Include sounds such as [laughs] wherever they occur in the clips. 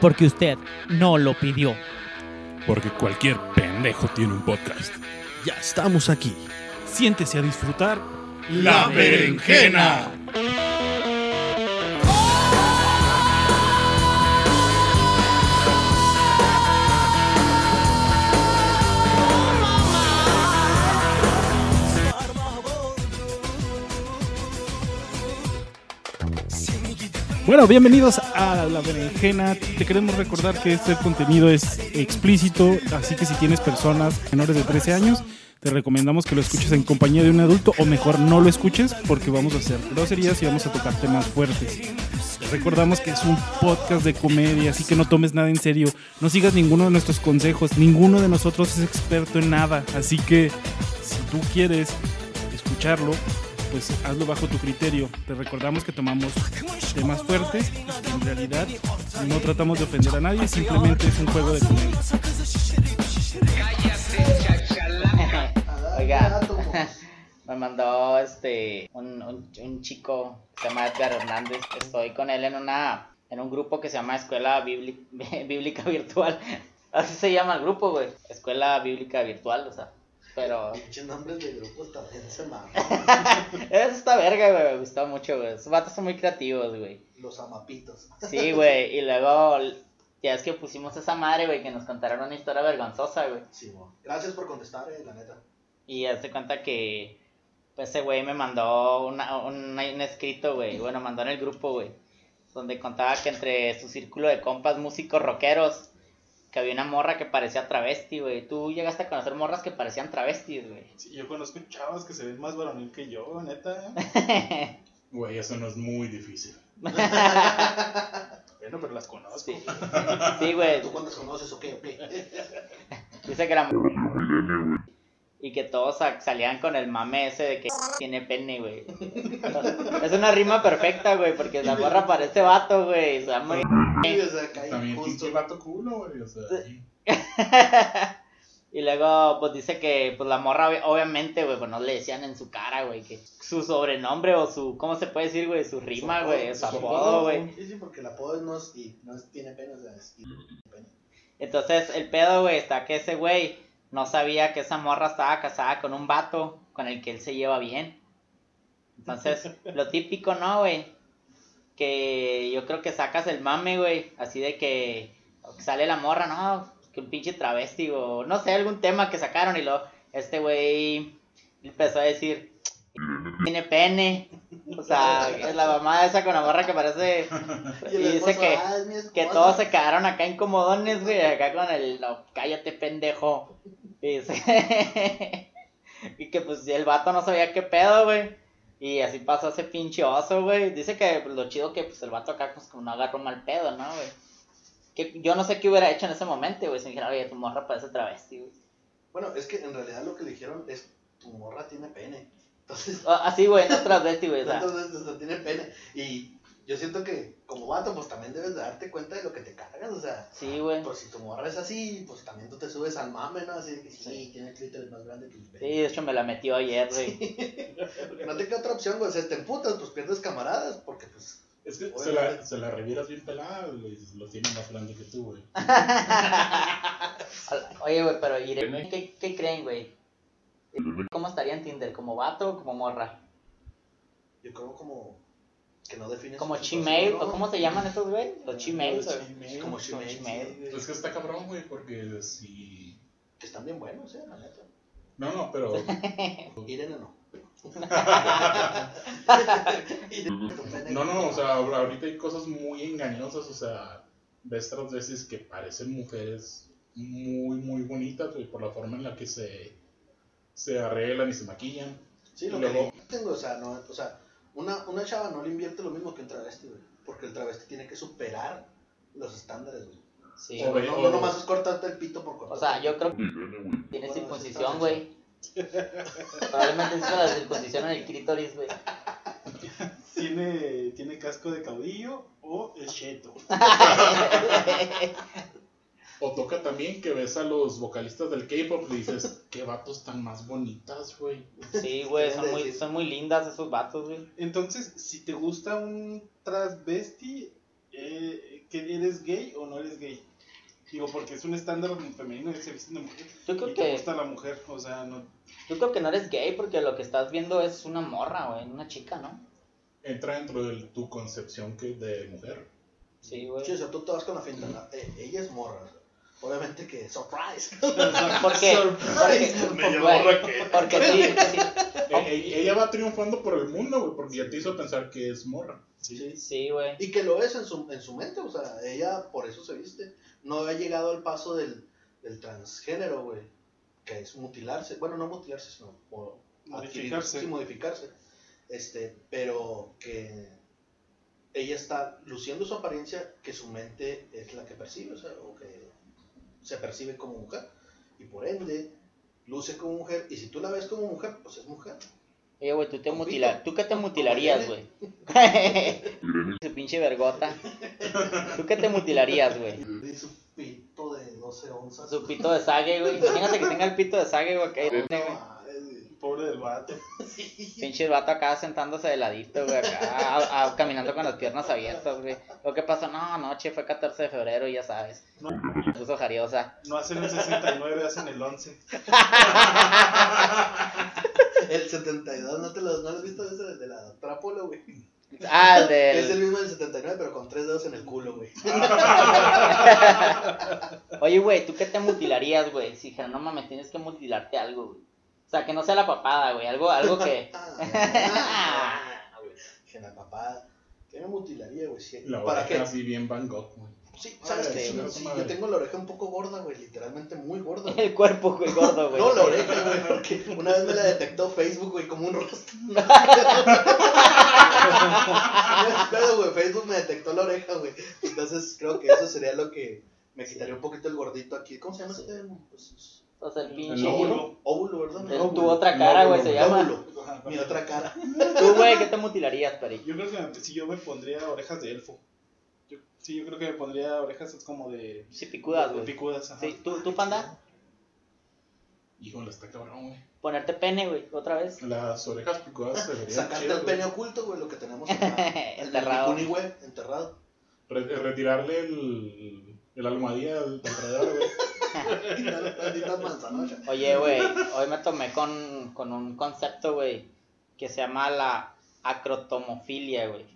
porque usted no lo pidió. Porque cualquier pendejo tiene un podcast. Ya estamos aquí. Siéntese a disfrutar. La berenjena. Bueno, bienvenidos a La Berenjena. Te queremos recordar que este contenido es explícito, así que si tienes personas menores de 13 años, te recomendamos que lo escuches en compañía de un adulto o mejor no lo escuches porque vamos a hacer groserías y vamos a tocar temas fuertes. Recordamos que es un podcast de comedia, así que no tomes nada en serio, no sigas ninguno de nuestros consejos, ninguno de nosotros es experto en nada, así que si tú quieres escucharlo, pues hazlo bajo tu criterio. Te recordamos que tomamos temas fuertes que en realidad no tratamos de ofender a nadie, simplemente es un juego de comedia. Oiga, [laughs] me mandó este un, un, un chico que se llama Edgar Hernández. Estoy con él en una en un grupo que se llama Escuela Bíbli- [laughs] Bíblica Virtual. [laughs] Así se llama el grupo, güey. Escuela Bíblica Virtual, o sea. Pero [laughs] Pinches nombres de grupos también se maman. [laughs] eso está verga, güey. Me gustó mucho, güey. Esos vatos son muy creativos, güey. Los amapitos. Sí, güey. Y luego ya es que pusimos esa madre, güey, que nos contaron una historia vergonzosa, güey. Sí, mo. Gracias por contestar, eh, la neta. Y hace cuenta que pues, ese güey me mandó una, un, un escrito, güey. Bueno, mandó en el grupo, güey. Donde contaba que entre su círculo de compas músicos rockeros, que había una morra que parecía travesti, güey. Tú llegaste a conocer morras que parecían travestis, güey. Sí, yo conozco chavas que se ven más varonil que yo, neta. [laughs] Güey, eso no es muy difícil. Bueno, pero las conozco. Sí, sí, güey. ¿Tú cuántas conoces o qué? Dice que la y que todos sa- salían con el mame ese de que tiene pene, güey. [laughs] Es una rima perfecta, güey, porque la morra parece vato, güey. O sea, muy... Sí, o sea, También justo. pinche vato culo, güey. O sea, sí. [laughs] y luego, pues dice que, pues la morra, ob- obviamente, güey, pues no le decían en su cara, güey, que su sobrenombre o su, ¿cómo se puede decir, güey? Su rima, güey, su apodo, güey. Sí, sí, porque el apodo no es, y no es- tiene pena, o sea, es y- pena. Entonces, el pedo, güey, está que ese güey no sabía que esa morra estaba casada con un vato con el que él se lleva bien. Entonces, [laughs] lo típico, ¿no, güey? Que yo creo que sacas el mame, güey, así de que sale la morra, ¿no? Que un pinche travesti o no sé, algún tema que sacaron y luego este güey empezó a decir, tiene pene. O sea, es la mamá esa con la morra que parece... Y dice esposo, que, "Ah, es mi esposa". que todos se quedaron acá incomodones, güey, acá con el, no, cállate pendejo. Y, dice- [laughs] y que pues el vato no sabía qué pedo, güey. Y así pasó ese pinche oso, güey. Dice que pues, lo chido que pues el vato acá pues como no agarró mal pedo, ¿no, güey? Que yo no sé qué hubiera hecho en ese momento, güey. Si dijera, oye, tu morra parece travesti, güey. Bueno, es que en realidad lo que le dijeron es, tu morra tiene pene. Entonces, Así, güey, no travesti, güey. [laughs] Tiene pene. Y yo siento que como vato, pues también debes de darte cuenta de lo que te cargas, o sea. sí, güey. Pues si tu morra es así, pues también tú te subes al mame, ¿no? Así que sí, Sí. tiene el clítoris más grande que el Sí, de hecho me la metió ayer, güey. Porque [laughs] no te queda otra opción, güey. O sea, te emputas, pues pierdes camaradas, porque pues. Es que se la, se la revieras bien pelada, güey. Lo tiene más grande que tú, güey. [laughs] Oye, güey, pero Irene, ¿qué, qué creen, güey? ¿Cómo estaría en Tinder? ¿Como vato o como morra? Yo creo como. Que no defines. ¿Como Gmail? ¿O ¿no? cómo se llaman esos, güey? Los Gmails. Los güey. Gmail. Como Gmail. Es que está cabrón, güey, porque si. Que están bien buenos, eh, la neta. No, no, pero. [laughs] Irene no. [laughs] No, no, o sea, ahorita hay cosas muy engañosas, o sea, ves otras veces que parecen mujeres muy, muy bonitas, güey, por la forma en la que se, se arreglan y se maquillan. Sí, lo Y que luego- tengo, o sea, no, o sea, una, una chava no le invierte lo mismo que un travesti, güey. Porque el travesti tiene que superar los estándares, güey. Sí, O güey. no, no nomás es cortarte el pito por cortarte. O sea, yo creo que tiene circuncisión, güey. Probablemente hizo la [laughs] circuncisión en el clítoris, güey. ¿Tiene, ¿Tiene casco de caudillo o es cheto? [laughs] [laughs] O toca también que ves a los vocalistas del K-pop y dices, [laughs] qué vatos tan más bonitas, güey. Sí, güey, son muy, son muy lindas esos vatos, güey. Entonces, si te gusta un transvesti, eh, que eres gay o no eres gay. Digo, porque es un estándar femenino que se viste de mujer. Yo creo y te que- gusta la mujer, o sea, no. Yo creo que no eres gay porque lo que estás viendo es una morra, güey, una chica, ¿no? Entra dentro de tu concepción que de mujer. Sí, güey. Sí, o sea, tú te vas con la finta, ¿no? Eh, ella es morra. Obviamente que surprise. [laughs] ¿Por qué? Surprise. Porque, Medio güey, morra que- porque sí, sí, E- e- ella va triunfando por el mundo, güey, porque ya te hizo pensar que es morra. Sí. sí, güey. Y que lo es en su, en su mente, o sea, ella por eso se viste. No ha llegado al paso del, del transgénero, güey. Que es mutilarse. Bueno, no mutilarse, sino Modificarse. Sí, modificarse. Este, pero que ella está luciendo su apariencia que su mente es la que percibe, o sea, o que se percibe como mujer. Y por ende, luce como mujer. Y si tú la ves como mujer, pues es mujer. Oye, güey, tú te mutilas. ¿Tú qué te mutilarías, güey? [laughs] Su pinche vergota. ¿Tú qué te mutilarías, güey? Su pito de 12 onzas. Su pito de sague, güey. Imagínate que tenga el pito de sague, güey. Pobre del vato. [laughs] Pinche vato acá sentándose de ladito, güey, acá, a- a- caminando con las piernas abiertas, güey. Lo que pasó, no, anoche fue 14 de febrero, y ya sabes. No. Puso jariosa. No hacen el 69, hacen [laughs] el 11. El 72, ¿no, te lo, ¿no lo has visto ese de la Polo, güey? Ah, el Es el del... mismo del 79, pero con tres dedos en el culo, güey. [laughs] Oye, güey, ¿tú qué te mutilarías, güey? Si dijeran, no mames, tienes que mutilarte algo, güey. O sea, que no sea la papada, güey. Algo, algo que... [laughs] Ah. Dije, la papá, ¿qué me mutilaría, güey? Si- La ¿Para qué? así bien Van Gogh, güey. Sí, ¿sabes qué? Sí, sí, yo tengo la oreja un poco gorda, güey. Literalmente muy gorda. güey. El cuerpo, güey, gordo, güey. No, la oreja, [laughs] güey, porque una vez me la detectó Facebook, güey, como un rostro. [laughs] Pero, güey, Facebook me detectó la oreja, güey. Entonces, creo que eso sería lo que me quitaría un poquito el gordito aquí. ¿Cómo se llama este? Pues, O sea, el El pinche... óvulo. óvulo, ¿verdad? El- Óvulo. tu otra cara, güey, se llama. Óvulo. Mi otra cara. Tú, güey, ¿qué te mutilarías, Peri? Yo creo que si yo me pondría orejas de elfo. Yo- sí, yo creo que me pondría orejas como de. Sí, picudas, de güey. picudas, ajá. Sí, ¿tú, tú, panda? Híjole, está cabrón, güey. Ponerte pene, güey, otra vez. Las orejas picudas se verían Sacarte el güey. pene oculto, güey, lo que tenemos [laughs] acá. Enterrado. El güey, enterrado. Re- retirarle el, el almohadilla al- alrededor, güey. [laughs] Oye, güey, hoy me tomé con, con un concepto, güey, que se llama la acrotomofilia, güey.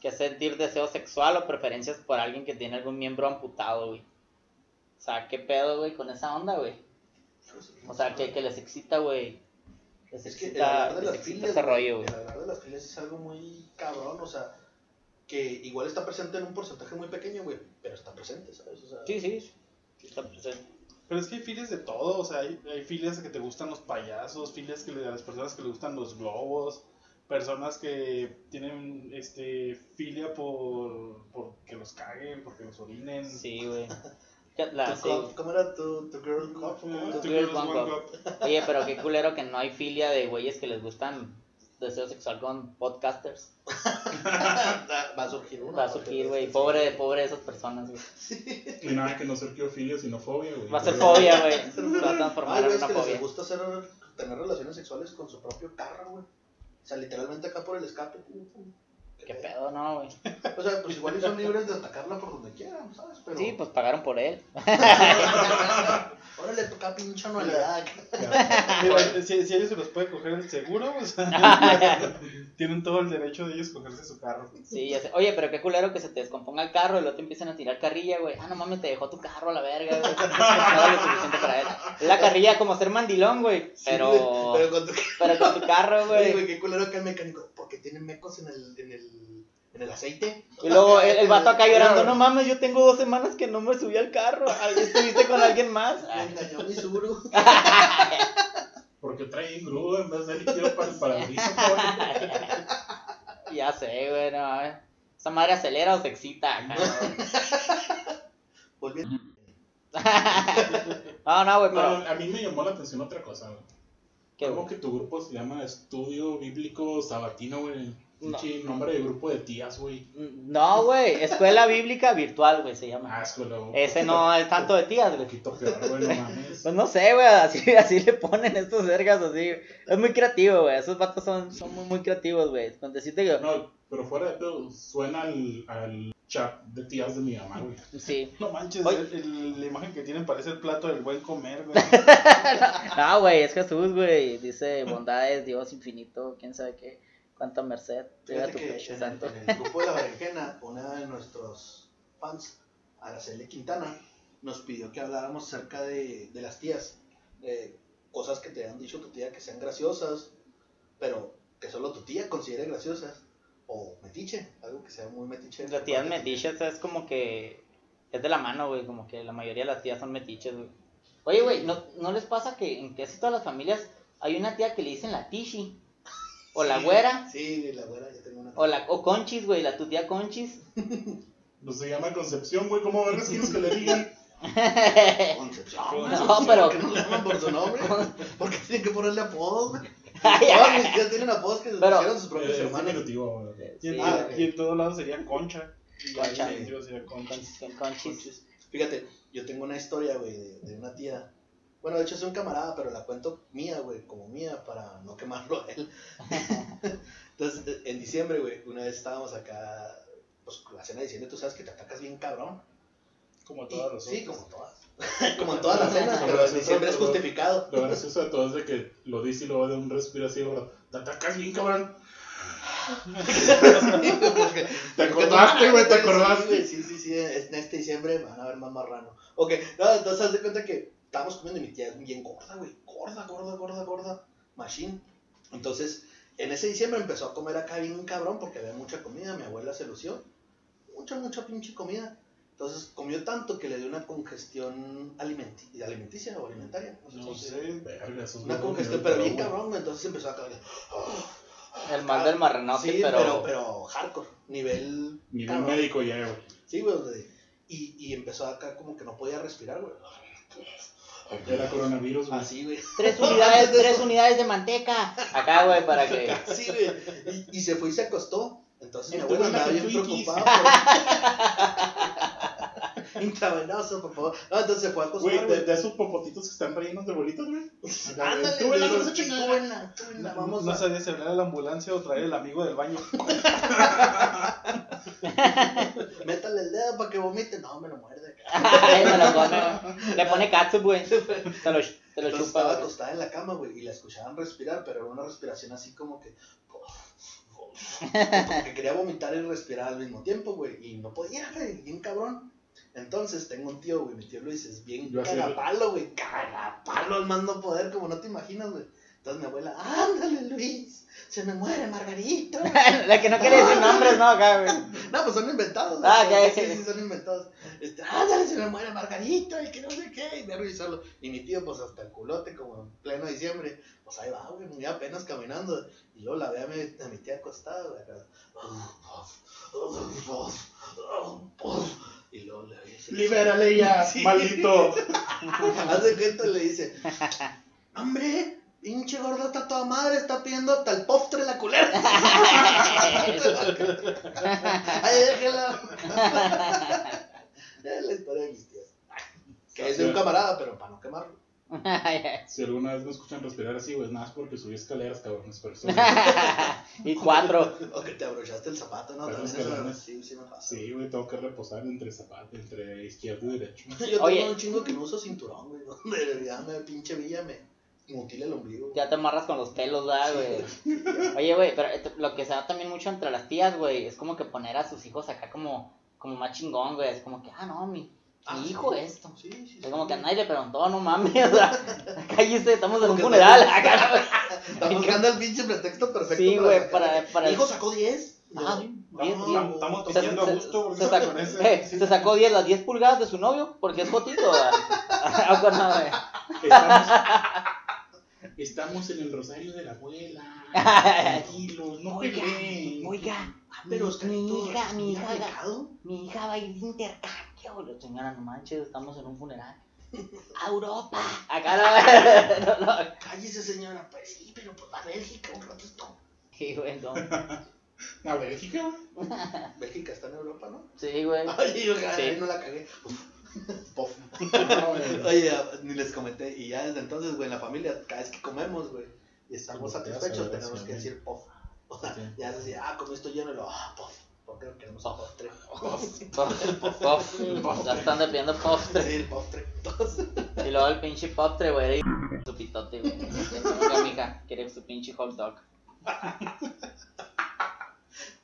Que es sentir deseo sexual o preferencias por alguien que tiene algún miembro amputado, güey. O sea, ¿qué pedo, güey, con esa onda, güey? O sea, que, que les excita, güey. Les Es que el excita, hablar de les las excita filias, ese güey, rollo, güey. el hablar de las filias es algo muy cabrón, o sea, que igual está presente en un porcentaje muy pequeño, güey, pero está presente, ¿sabes? O sea, Sí, sí, sí está presente. Pero es que hay filias de todo, o sea, hay, hay filias que te gustan los payasos, filias que le, a las personas que le gustan los globos, personas que tienen este filia por, por que los caguen, porque los orinen. Sí, güey. ¿Qué- la- tu sí. cup, ¿Cómo era tu, tu girl cup? ¿Cómo era? Tu girl quieres one one cup. cup. Oye, pero qué culero que no hay filia de güeyes que les gustan deseo sexual con podcasters. [laughs] Va a surgir uno. Va a surgir, güey. Pobre, pobre de esas personas, güey. Y nada, que no ser quiofilia, sino fobia, güey. Va a ser fobia, güey. Se [laughs] va a transformar Ay, en una que les fobia. gusta hacer, tener relaciones sexuales con su propio carro, güey. O sea, literalmente acá por el escape. Qué pedo, no, güey. O sea, pues igual y son libres de atacarla por donde quieran, ¿sabes? Pero... Sí, pues pagaron por él. [laughs] Ahora le toca pinche anualidad. [laughs] Si, si ellos se los puede coger el seguro, o sea, [laughs] tienen todo el derecho de ellos cogerse su carro. Sí, ya sé. Oye, pero qué culero que se te descomponga el carro y luego te empiezan a tirar carrilla, güey. Ah, no mames, te dejó tu carro a la verga, güey. [laughs] Nada lo suficiente para él. La carrilla como ser mandilón, güey. Sí, Pero, pero con tu... pero con tu carro, Oye, güey. güey, qué culero que el mecánico, porque tiene mecos en el, en el, en el aceite. Y luego el, el vato acá llorando, no mames, yo tengo dos semanas que no me subí al carro. ¿Estuviste con alguien más? [laughs] Me engañó mi Subaru. [laughs] Porque trae grúa en vez de líquido para el parabrisas. [laughs] Ya sé, güey, no mames. Esa madre acelera o se excita. acá. Volviendo. No, no, güey, No, pero. a mí me llamó la atención otra cosa, güey. ¿Qué, ¿Cómo güey? que tu grupo se llama Estudio Bíblico Sabatino, güey? No. Pinche nombre de grupo de tías, güey. No, güey, escuela bíblica virtual, güey, se llama. Ah, escuela, güey. Ese no es tanto de tías, Un güey. poquito peor, güey, no mames. Pues no sé, güey, así, [laughs] así le ponen estos vergas, así. Es muy creativo, güey. Esos vatos son, son muy, muy creativos, güey. Con decirte que. No, pero fuera de todo, suena al, al chat de tías de mi mamá, güey. Sí. [laughs] No manches, el- el- la imagen que tienen parece el plato del buen comer, güey. [laughs] No, güey, es Jesús, güey. Dice bondades, Dios infinito, quién sabe qué. Cuánta merced. Llega tu que pecho en, santo. en el grupo de la berenjena, una de nuestros fans, Araceli Quintana, nos pidió que habláramos acerca de, de las tías. de cosas que te han dicho tu tía que sean graciosas, pero que solo tu tía considere graciosas. O metiche, algo que sea muy metiche. Las tías metiches es como que. Es de la mano, güey. Como que la mayoría de las tías son metiches, güey. Oye, güey, ¿no, ¿no les pasa que en casi todas las familias hay una tía que le dicen la tishi? O la Sí, güera. Sí, la güera, ya tengo una. O la o Conchis, güey, la tu tía Conchis. No se llama Concepción, güey. ¿Cómo vergas quieres que le digan? [laughs] Concepción. No, pero- ¿Por qué no le llaman por su nombre? Porque tienen que ponerle apodos, güey. Ay, Todas mis tías tienen apodos que Pero- pusieron sus propios Eh, hermanos. Y en, Sí, Ah, y en todos lados sería concha. Concha. sería Conchis. Conchis. Fíjate, yo tengo una historia, güey, de, de una tía. Bueno, de hecho es un camarada, pero la cuento mía, güey, como mía, para no quemarlo a él. [laughs] Entonces, eh, en diciembre, güey, una vez estábamos acá, pues, con la cena de diciembre, tú sabes que te atacas bien cabrón. Como todas las Sí, otras. como todas. [laughs] como en todas las cenas, Pero en diciembre es justificado. Lo gracioso de todo es de que lo dice y luego de un respiro así, güey. Te atacas bien, cabrón. [laughs] Te acordaste, güey, te Sí, acordaste. Sí, sí, sí, en este diciembre van a ver más marrano. Ok, no, entonces haz de cuenta que estábamos comiendo y mi tía es bien gorda, güey. Gorda, gorda, gorda, gorda. Machine. Entonces, en ese diciembre empezó a comer acá bien cabrón porque había mucha comida. Mi abuela se lució. Mucha, mucha pinche comida. Entonces comió tanto que le dio una congestión alimenti- alimenticia o alimentaria. No sé No sé. Verga, esos Una congestión, pero bien cabrón, güey. Entonces empezó a caer. El mal del marranote, Sí, pero... pero, pero hardcore. Nivel. Nivel cabrón. médico ya, güey. Sí, güey. Y, y empezó acá como que no podía respirar, güey. Era coronavirus, güey. Así, güey. Tres [laughs] unidades, de tres unidades de manteca. Acá, güey, para que. [laughs] Sí, güey. Y, y se fue y se acostó. Entonces mi tu andaba bien por- Intravenoso, [laughs] por favor. No, entonces se fue a acostar, Güey, de, de esos popotitos que están rellenos de bolitas, güey. Ándale, Tú, güey, la no, chingada. Vamos no a... sabía si hablar a la ambulancia o traer el amigo del baño. [laughs] Métale el dedo para que vomite. No, me lo muerde. [laughs] Ay, me lo pone. Le pone catsup, güey. Te lo, te lo chupa, estaba acostada en la cama, güey, y la escuchaban respirar, pero era una respiración así como que... Como que quería vomitar y respirar al mismo tiempo, güey, y no podía, güey, bien cabrón. Entonces tengo un tío, güey, mi tío Luis es bien Yo cagapalo, güey, cagapalo al más no poder, como no te imaginas, güey. Entonces mi abuela, ándale Luis, se me muere Margarito. [laughs] La que no quiere decir [laughs] nombres, ¿no? Acá, güey. No, pues son inventados. Ah, güey. ok. Sí, sí, son inventados. Este, ándale, se me muere Margarito, y que no sé qué, y me revisarlo. Y mi tío, pues hasta el culote, como en pleno diciembre, pues ahí va, güey, muy apenas caminando. Y yo la veo a mi, a mi tía acostada, güey, acá. Y luego le dice, Libérale ya, [laughs] Sí. maldito. Haz de cuenta, le dice, hombre, pinche gordota toda madre, está pidiendo hasta el postre la culera. [laughs] Ay, déjela. [laughs] es la historia de mis tías. Que es de un camarada, pero para no quemarlo. Si alguna vez me escuchan respirar así, güey, nada más porque subí escaleras, cabrones, pero eso- [laughs] y cuatro. O que te abrochaste el zapato, ¿no? Pero También es eso, sí, sí me pasa. Sí, güey, tengo que reposar entre zapatos, entre izquierdo y derecho. Yo tengo Oye. un chingo que no uso cinturón, güey. Donde ya me pinche villa me mutila el ombligo. Ya te amarras con los pelos, ¿verdad, güey? Oye, güey, pero esto- lo que se da también mucho entre las tías, güey, es como que poner a sus hijos acá como, como más chingón, güey. Es como que, ah, no, mi, Ah, mi sí. hijo esto. Sí, sí, sí. Es como que a nadie le preguntó, no mames, [laughs] o sea, cállese, estamos en un funeral, acá, güey. Está buscando el pinche pretexto perfecto. Sí, güey, para- para Mi hijo sacó 10. Ah, No, diez, no, diez. Estamos, estamos Se- pidiendo a se- gusto. se sacó, [laughs] con ese- eh, se sacó 10, las 10 pulgadas de su novio, porque es fotito. [laughs] Ah, con nada, güey. Estamos, estamos en el rosario de la abuela. [laughs] Tranquilos, no Oiga, peleen. oiga, Ah, pero mi, Oscarito, hija, mi hija, pecado. mi hija va a ir de intercambio. Señora, no manches, estamos en un funeral. [laughs] A Europa. Acá [laughs] no, no, no. Cállese, señora. Pues sí, pero pues a Bélgica un rato esto. Sí, güey, no. ¿A Bélgica? Bélgica está en Europa, ¿no? Sí, güey. Ay, yo Sí. no la cagué. Pof. [laughs] Oye, ni les comenté. Y ya desde entonces, güey, en la familia, cada vez que comemos, güey, y estamos Sí, satisfechos, tenemos que decir pof. O sea, Sí. ya es así, ah, comí esto lleno y lo, ah, pof. Porque queremos un postre. Puff. [laughs] Ya están pidiendo postre. Sí, el postre. [laughs] Y luego el pinche postre, güey. Su pitote, güey. Mija, quiere su pinche hot dog.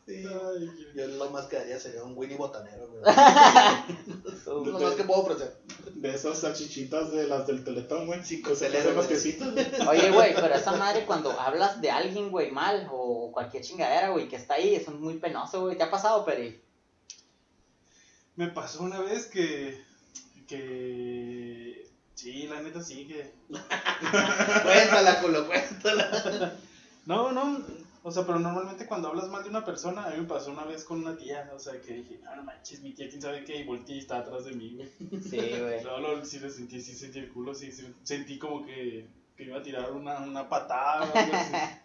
Sí. Yo lo más que daría sería un Winnie botanero, güey. [laughs] Lo más que puedo ofrecer. De esas salchichitas de las del teletón, güey. Sí, que se hacen güey. [laughs] Oye, güey, pero esa madre cuando hablas de alguien, güey, mal o cualquier chingadera, güey, que está ahí, es muy penoso, güey. ¿Te ha pasado, Peri? Me pasó una vez que. que. Sí, la neta sí que. [laughs] Cuéntala, culo, cuéntala. No, no. O sea, pero normalmente cuando hablas mal de una persona, a mí me pasó una vez con una tía. O sea, que dije, no, no manches, mi tía, quién sabe qué, y volteé y está atrás de mí, güey. Sí, güey. [laughs] No, no, sí le sentí, sí sentí el culo, sí, sí, sentí como que, que iba a tirar una, una patada o algo así. [laughs]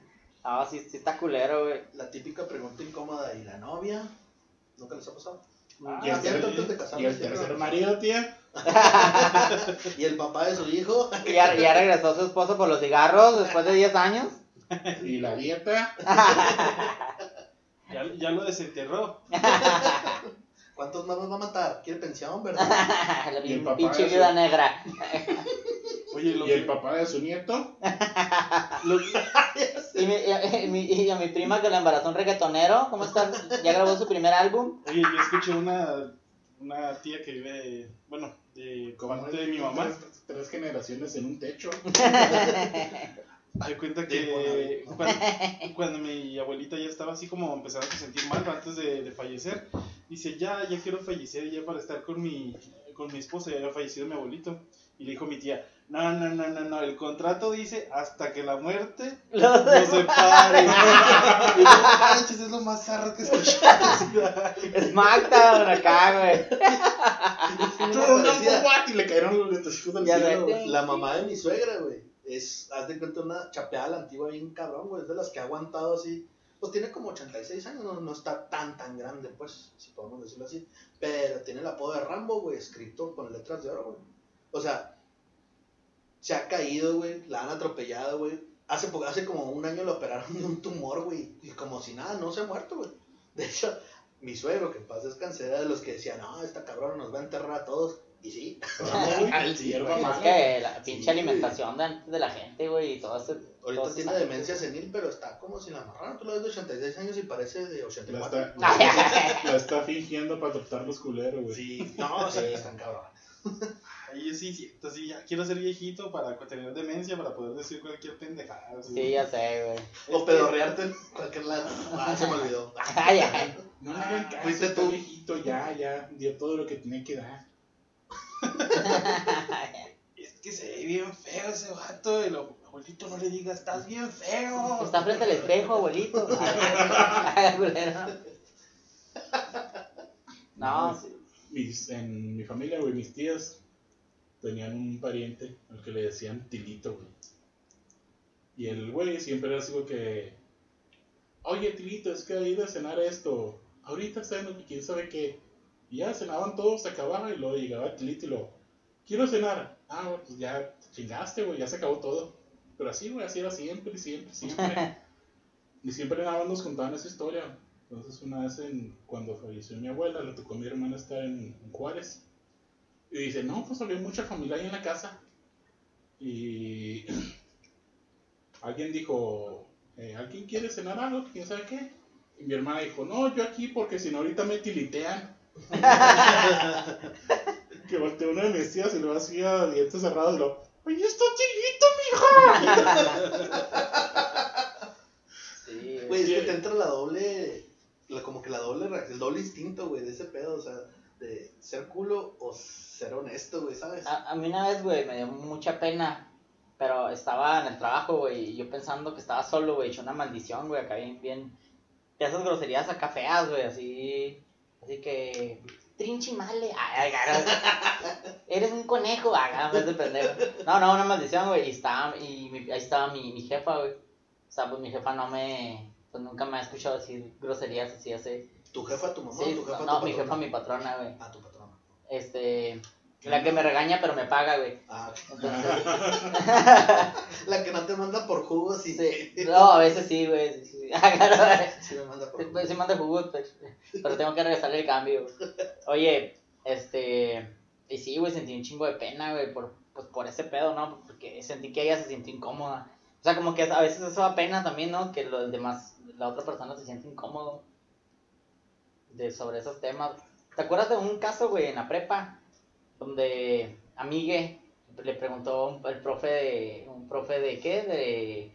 Ah, sí, sí está culero, güey. La típica pregunta incómoda, ¿y la novia? ¿Nunca les ha pasado? Ah, Y el, sí, ter- antes de casarnos, y el tercer marido, tía. [laughs] ¿Y el papá de su hijo? Ya, ya regresó su esposo por los cigarros después de 10 años. [laughs] Y la dieta. [laughs] Ya, ya lo desenterró. ¿Cuántos más nos va a matar? ¿Quiere pensión, verdad? [laughs] La Y el papá pinche de su- viuda negra. Oye, lo Y el que, papá de su nieto. lo- Y, mi- y mi- y a mi prima que la embarazó un reggaetonero, ¿cómo está? ¿Ya grabó su primer álbum? oye, yo escuché una, una tía que vive, bueno, de Como parte de mi mamá. Tres, tres generaciones en un techo. Hay cuenta que cuando, cuando mi abuelita ya estaba así como empezando a sentir mal antes de, de fallecer, dice, ya, ya quiero fallecer ya para estar con mi, con mi esposa, ya había fallecido mi abuelito. Y le dijo mi tía, no, no, no, no, no, el contrato dice hasta que la muerte Lo nos [laughs] separe. [laughs] y no manches, es lo más zarro que he escuchado. Smackdown acá, güey. [laughs] Y le cayeron los lentecitos Ya cielo. La mamá de mi suegra, güey, es, haz de cuenta, una chapeada la antigua bien cabrón, güey, es de las que ha aguantado así. Pues tiene como 86 años, no, no está tan, tan grande, pues, si podemos decirlo así. Pero tiene el apodo de Rambo, güey, escrito con letras de oro, güey. O sea, se ha caído, güey, la han atropellado, güey. Hace, hace como un año le operaron de un tumor, güey, y como si nada, no se ha muerto, güey. De hecho, mi suegro, que paz descanse, era de los que decía, no, esta cabrón nos va a enterrar a todos. Y sí, [laughs] Al Es mala. que la pinche Sí, alimentación de antes de la gente, güey, y todo ese. Ahorita todos tiene demencia senil, pero está como si la amarraran. Tú lo ves de 86 años y parece de La 84. está, años. la está fingiendo para adoptar los culeros, güey. Sí, no, sí, están cabrón. Ay, sí, cierto, sí, ya quiero ser viejito para tener demencia, para poder decir cualquier pendejada. así. Sí, ya sé, güey. O pedorrearte en cualquier lado. Ah, se me olvidó. [laughs] Ay, ay. No hagan caso, Fuiste tú. viejito, ya, ya, dio todo lo que tenía que dar. [laughs] Es que se ve bien feo ese vato. Y lo, abuelito, no le digas, estás bien feo. Está frente al espejo, abuelito. [laughs] [laughs] No. Mis, en mi familia, güey, mis tías tenían un pariente al que le decían Tilito, güey. Y el güey siempre era así, güey, que... Oye, Tilito, es que he ido a cenar esto. Ahorita está en quién sabe qué. Y ya cenaban todos, se acababa y luego llegaba Tilito y lo... Quiero cenar. Ah, pues ya te chingaste, güey, ya se acabó todo. Pero así, güey, así era siempre, siempre, siempre. [laughs] y siempre nada más nos contaban esa historia. Entonces una vez en, cuando falleció mi abuela, le tocó a mi hermana estar en, en Juárez. Y dice, no, pues había mucha familia ahí en la casa. Y [clears throat] alguien dijo, eh, ¿alguien quiere cenar algo? ¿Quién sabe qué? Y mi hermana dijo, no, yo aquí porque si no ahorita me tilitean. [laughs] que volteó una de mis tías y lo hacía dientes cerrados y lo, ¡Oye, está tilito, mija! Sí, Güey, es que te entra la doble. la- como que la doble. El doble instinto, güey, de ese pedo. O sea, de ser culo o ser honesto, güey, ¿sabes? A, a mí una vez, güey, me dio mucha pena. Pero estaba en el trabajo, güey, y yo pensando que estaba solo, güey, hecho una maldición, güey, acá bien, bien. De esas groserías acá feas, güey, así. Así que. Trinchi male. Ay, ay, Eres un conejo, de pendejo. No, no, una maldición, güey. Y, estaba, y mi- ahí estaba mi, mi jefa, güey. O sea, pues mi jefa no me. Pues nunca me ha escuchado decir groserías así, así. ¿Tu jefa, tu mamá? Sí, ¿Tu jefa, no, tu mi patrona? jefa, mi patrona, güey. Ah, tu patrona. Este. La que me regaña pero me paga, güey. Ah, Entonces, [laughs] la que no te manda por jugos y sí. No, a veces sí, güey. sí, sí. [laughs] Sí me manda por jugos. sí manda jugos, pues, pero tengo que regresarle el cambio. güey. Oye, este... Y sí, güey, sentí un chingo de pena, güey, por, pues, por ese pedo, ¿no? Porque sentí que ella se sintió incómoda. O sea, como que a veces eso da pena también, ¿no? Que los demás, la otra persona se siente incómodo de, sobre esos temas. ¿Te acuerdas de un caso, güey, en la prepa? Donde Amigue le preguntó un- el profe de... ¿Un profe de qué? De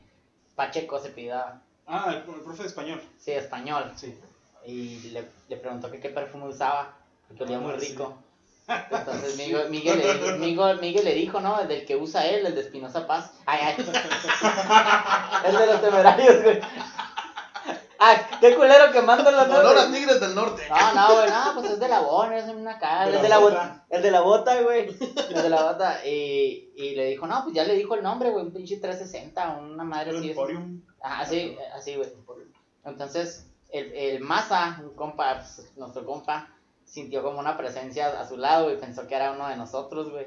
Pacheco se pida... Ah, el, el profe de español. Sí, español. Sí. Y le, le preguntó que qué perfume usaba, porque olía Ah, muy sí. rico. [laughs] Entonces Miguel, Miguel, le, [laughs] Miguel, Miguel le dijo, ¿no? El del que usa él, el de Espinosa Paz. Ay, ay. [laughs] el de los temerarios, güey. Ay, qué culero que manda los Honor a Tigres del Norte. No, no, güey, no, pues es de la Bona, es una cara, De es la de la bota. bota, el de la bota, güey, [laughs] el de la bota, y, y le dijo, no, pues ya le dijo el nombre, güey, un pinche 360, una madre El así, es- Emporium. Ah, así, así, güey. Entonces, el, el Maza, un compa, pues, nuestro compa, sintió como una presencia a su lado y pensó que era uno de nosotros, güey.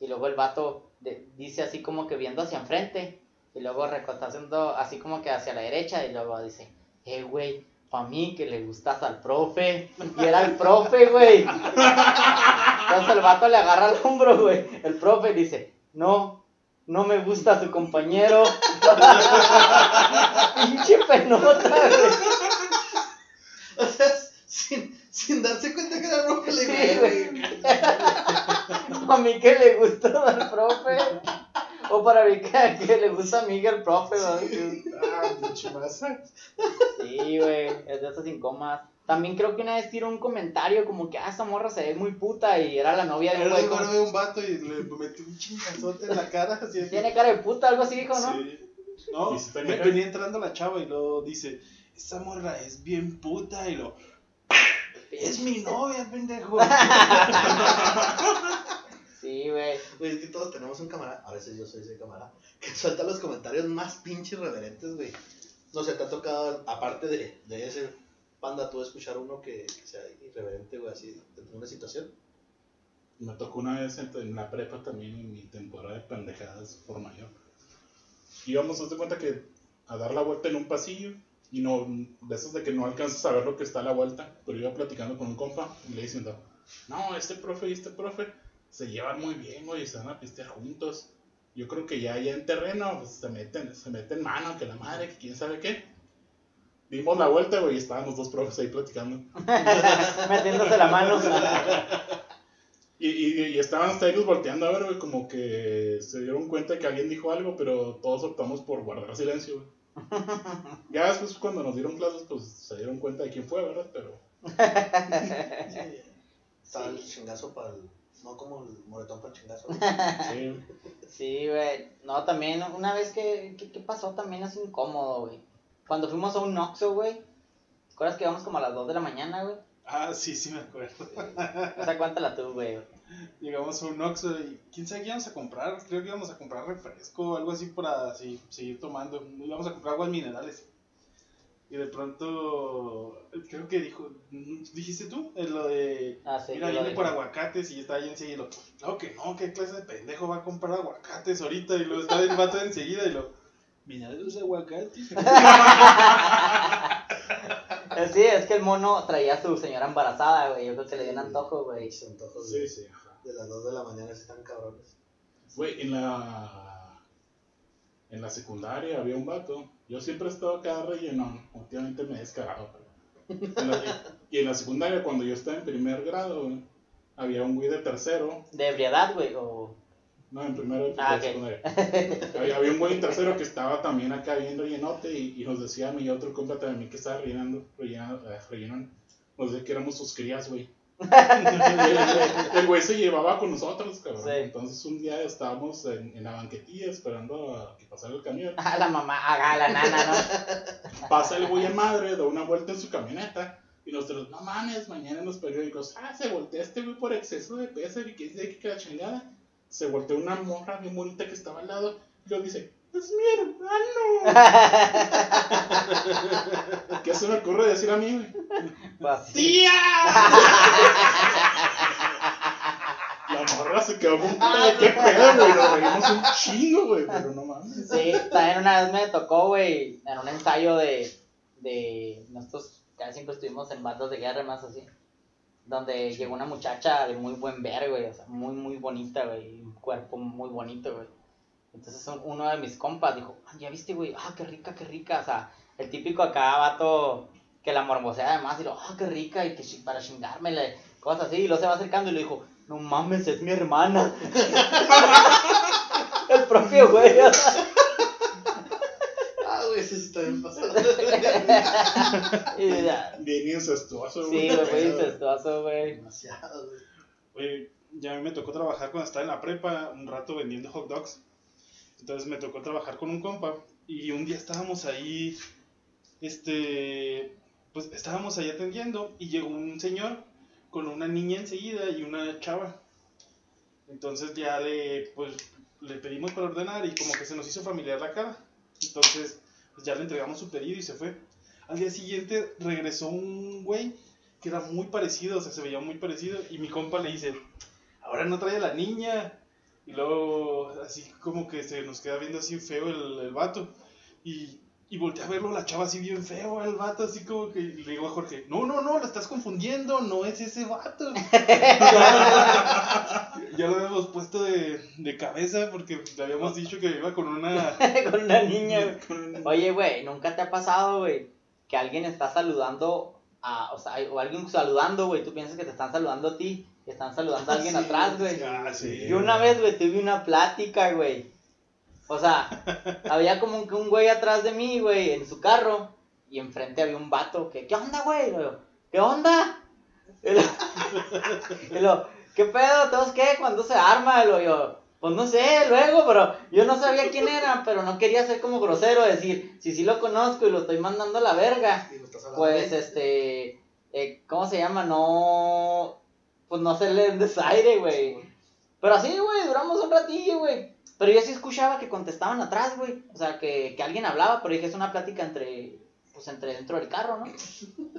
Y luego el vato de- dice así como que viendo hacia enfrente. Y luego recota haciendo así como que hacia la derecha. Y luego dice, eh, güey, pa' mí que le gustas al profe. Y era el profe, güey. Entonces el vato le agarra el hombro, güey. El profe dice, no, no me gusta su compañero. [laughs] Pinche penota, güey. O sea, sin, sin darse cuenta que era rojo, le Sí, güey. [laughs] A mí que le gustó al profe. [laughs] O para mí que, que le gusta a Miguel el profe, güey. Ah, pinche masa. Sí, güey, es de esas incómodas. También creo que una vez tiró un comentario como que, ah, esa morra se ve muy puta y era la novia de un Era güey güero de un vato y le metí un chingazote en la cara. Así Tiene cara de puta, algo así dijo, ¿no? Sí. No, venía entrando la chava y luego dice, esa morra es bien puta y lo... Es mi novia, pendejo. [laughs] [laughs] Sí, güey. Güey, es que todos tenemos un camarada, a veces yo soy ese camarada, que suelta los comentarios más pinches irreverentes, güey. No sé, te ha tocado, aparte de, de ese panda, tú escuchar uno que, que sea irreverente, güey, así, en una situación. Me tocó una vez en, en la prepa también en mi temporada de pendejadas por mayor. Íbamos, haz de cuenta que a dar la vuelta en un pasillo y no, de esos de que no alcanzas a ver lo que está a la vuelta, pero iba platicando con un compa y le diciendo, no, este profe y este profe se llevan muy bien, güey, se van a pistear juntos. Yo creo que ya, ya en terreno pues, se meten, se meten mano, que la madre, que quién sabe qué. Dimos la vuelta, güey, y estaban los dos profes ahí platicando. [laughs] Metiéndose la mano. [laughs] Y, y, y estaban hasta ellos volteando a ver, güey, como que se dieron cuenta de que alguien dijo algo, pero todos optamos por guardar silencio, güey. [laughs] Ya después cuando nos dieron clases, pues se dieron cuenta de quién fue, ¿verdad? Pero Estaba el chingazo para el, no como el moretón para el chingazo. [laughs] sí, Sí, güey. No, también, una vez que, que, que pasó también es incómodo, güey. Cuando fuimos a un Oxxo, güey. ¿Te acuerdas que íbamos como a las 2 de la mañana, güey? ah, sí, sí me acuerdo. O sea, cuéntala tú, güey. Llegamos a un Oxxo y quién sabe qué íbamos a comprar. Creo que íbamos a comprar refresco o algo así para así, seguir tomando. Íbamos a comprar aguas minerales. Y de pronto, creo que dijo, dijiste tú, en lo de, Ah, sí. mira, lo viene por aguacates y está ahí enseguida y lo, no, que no, qué clase de pendejo va a comprar aguacates ahorita. Y luego está el vato enseguida y lo, minerales aguacates. Eh, [laughs] Sí, es que el mono traía a su señora embarazada, güey. Yo creo que le dio un antojo, güey. Antojos sí, sí. ajá. de las 2 de la mañana están cabrones. Güey, en la, en la secundaria había un vato. Yo siempre he estado acá relleno. Últimamente me he descarado. pero- en la- [laughs] y en la secundaria, cuando yo estaba en primer grado, había un güey de tercero. De ebriedad, güey. O... No, en primero de Ah, ok. secundaria. Había, había un güey en tercero que estaba también acá bien rellenote y, y nos decía a mí y otro compa también que estaba rellenando, rellenando, eh, rellenando. Nos decía que éramos sus crías, güey. [laughs] el güey se llevaba con nosotros, cabrón. Sí. Entonces un día estábamos en, en la banquetilla esperando a que pasara el camión. Ah, la mamá, ah, la nana, ¿no? [laughs] Pasa el güey en madre, da una vuelta en su camioneta. Y nosotros, no mames, mañana en los periódicos, ah, se voltea este güey por exceso de peso y sabe qué que la chingada. Se volteó una morra bien bonita que estaba al lado y lo dice, es mi hermano. [laughs] ¿Qué se me ocurre decir a mí, güey? ¡Tía! [laughs] La morra se quedó con cara de qué pedo, güey. Nos reímos un chingo, güey. Pero no mames. Sí, también una vez me tocó, güey, en un ensayo de, de nosotros casi siempre estuvimos en bandas de guerra más así, donde llegó una muchacha de muy buen ver, güey, o sea, muy, muy bonita, güey, un cuerpo muy bonito, güey. Entonces un- uno de mis compas dijo, "Ah, ya viste, güey, ah, qué rica, qué rica, o sea, el típico acá vato que la morbosea además y lo, ah, qué rica, y que para chingármela, cosas así, y luego se va acercando y le dijo, no mames, es mi hermana. [laughs] el propio güey, o [laughs] sea. Ah, güey, sí está bien pasado. [laughs] Bien incestuoso, Sí, güey, fue incestuoso, güey. Demasiado, güey. Oye, ya a mí me tocó trabajar cuando estaba en la prepa, un rato vendiendo hot dogs. Entonces me tocó trabajar con un compa y un día estábamos ahí, este, pues estábamos ahí atendiendo y llegó un señor con una niña enseguida y una chava. Entonces ya le, pues, le pedimos para ordenar y como que se nos hizo familiar la cara. Entonces, pues ya le entregamos su pedido y se fue. Al día siguiente regresó un güey que era muy parecido, o sea, se veía muy parecido. Y mi compa le dice, ahora no trae a la niña. Y luego, así como que se nos queda viendo así feo el, el vato. Y, y volteé a verlo, la chava así bien feo, el vato así como que y le digo a Jorge, no, no, no, lo estás confundiendo, no es ese vato. [laughs] ya lo habíamos puesto de, de cabeza porque le habíamos dicho que iba con una... [laughs] Con una niña, [laughs] con- Oye, güey, ¿nunca te ha pasado, güey, que alguien está saludando a, o sea, o alguien saludando, güey, tú piensas que te están saludando a ti, y están saludando a alguien Sí, atrás, güey? Ah, sí. Yo una vez, güey, tuve una plática, güey. O sea, [laughs] había como que un güey atrás de mí, güey, en su carro. Y enfrente había un vato que, ¿qué onda, güey? Yo, ¿qué onda? Y lo, [laughs] y lo, ¿qué pedo? ¿Todos qué? ¿Cuándo se arma? Y lo, yo, pues no sé, luego, pero yo no sabía quién era, pero no quería ser como grosero, decir, si sí lo conozco y lo estoy mandando a la verga. Pues, este, eh, ¿cómo se llama? No, pues no se le desaire, güey. Pero así, güey, duramos un ratillo, güey. Pero yo sí escuchaba que contestaban atrás, güey. O sea, que, que alguien hablaba, pero dije, es una plática entre, pues entre dentro del carro, ¿no?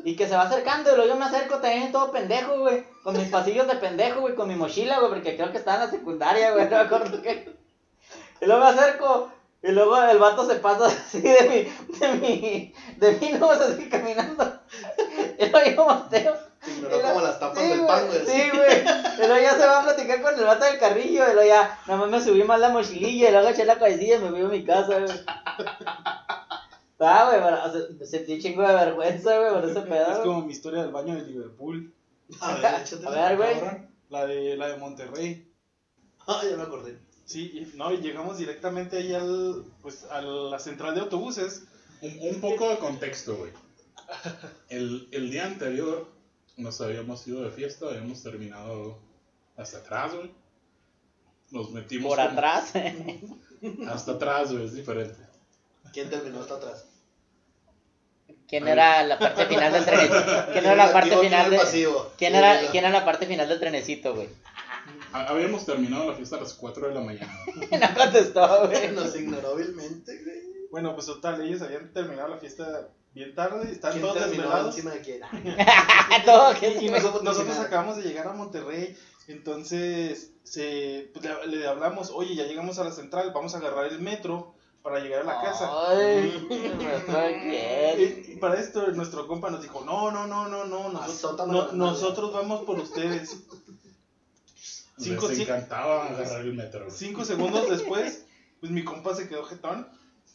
Y que se va acercando, y luego yo me acerco también todo pendejo, güey. Con mis pasillos de pendejo, güey, con mi mochila, güey, porque creo que estaba en la secundaria, güey, no me acuerdo qué. Y luego me acerco, y luego el vato se pasa así de mi, de mi, de mí, no, así caminando. [laughs] Y luego yo volteo. Ignoró como las tapas sí, del pan, güey. Sí, güey. Luego ya se va a platicar con el vato del carrillo. Luego ya, nada más me subí más la mochililla. Y luego eché la cabecilla y me fui a mi casa, güey. Ah, güey, pero, o sea, me sentí un chingo de vergüenza, güey, por ese pedo. Es como mi historia del baño de Liverpool, A ver, [laughs] échate A ver, güey. la de, la de Monterrey. Ah, ya me acordé. Sí, no, y llegamos directamente ahí al, pues, a la central de autobuses. Un, un poco de contexto, güey. El, el día anterior nos habíamos ido de fiesta, habíamos terminado hasta atrás, güey. Nos metimos Por como- atrás. [laughs] Hasta atrás, güey, es diferente. ¿Quién terminó hasta atrás? ¿Quién era la parte final del trenecito? ¿Quién era la parte final activo, de... pasivo. ¿Quién era, la- ¿Quién era la parte final del trenecito, güey? Ha- Habíamos terminado la fiesta a las 4 de la mañana. [laughs] No contestó, güey. Nos ignoró vilmente, güey. Bueno, pues total, ellos habían terminado la fiesta bien tarde, están ¿Quién todos desvelados. encima de quién? Todo, Y, nosotros, nosotros acabamos de llegar a Monterrey, entonces se, pues, le, le hablamos, oye, ya llegamos a la central, vamos a agarrar el metro para llegar a la casa. Ay. Y, y para esto nuestro compa nos dijo, no, no, no, no, no, nosotros, Azótame no- la nalga". nosotros vamos por ustedes. Cinco, Les encantaba agarrar el metro. cinco segundos después, pues mi compa se quedó jetón.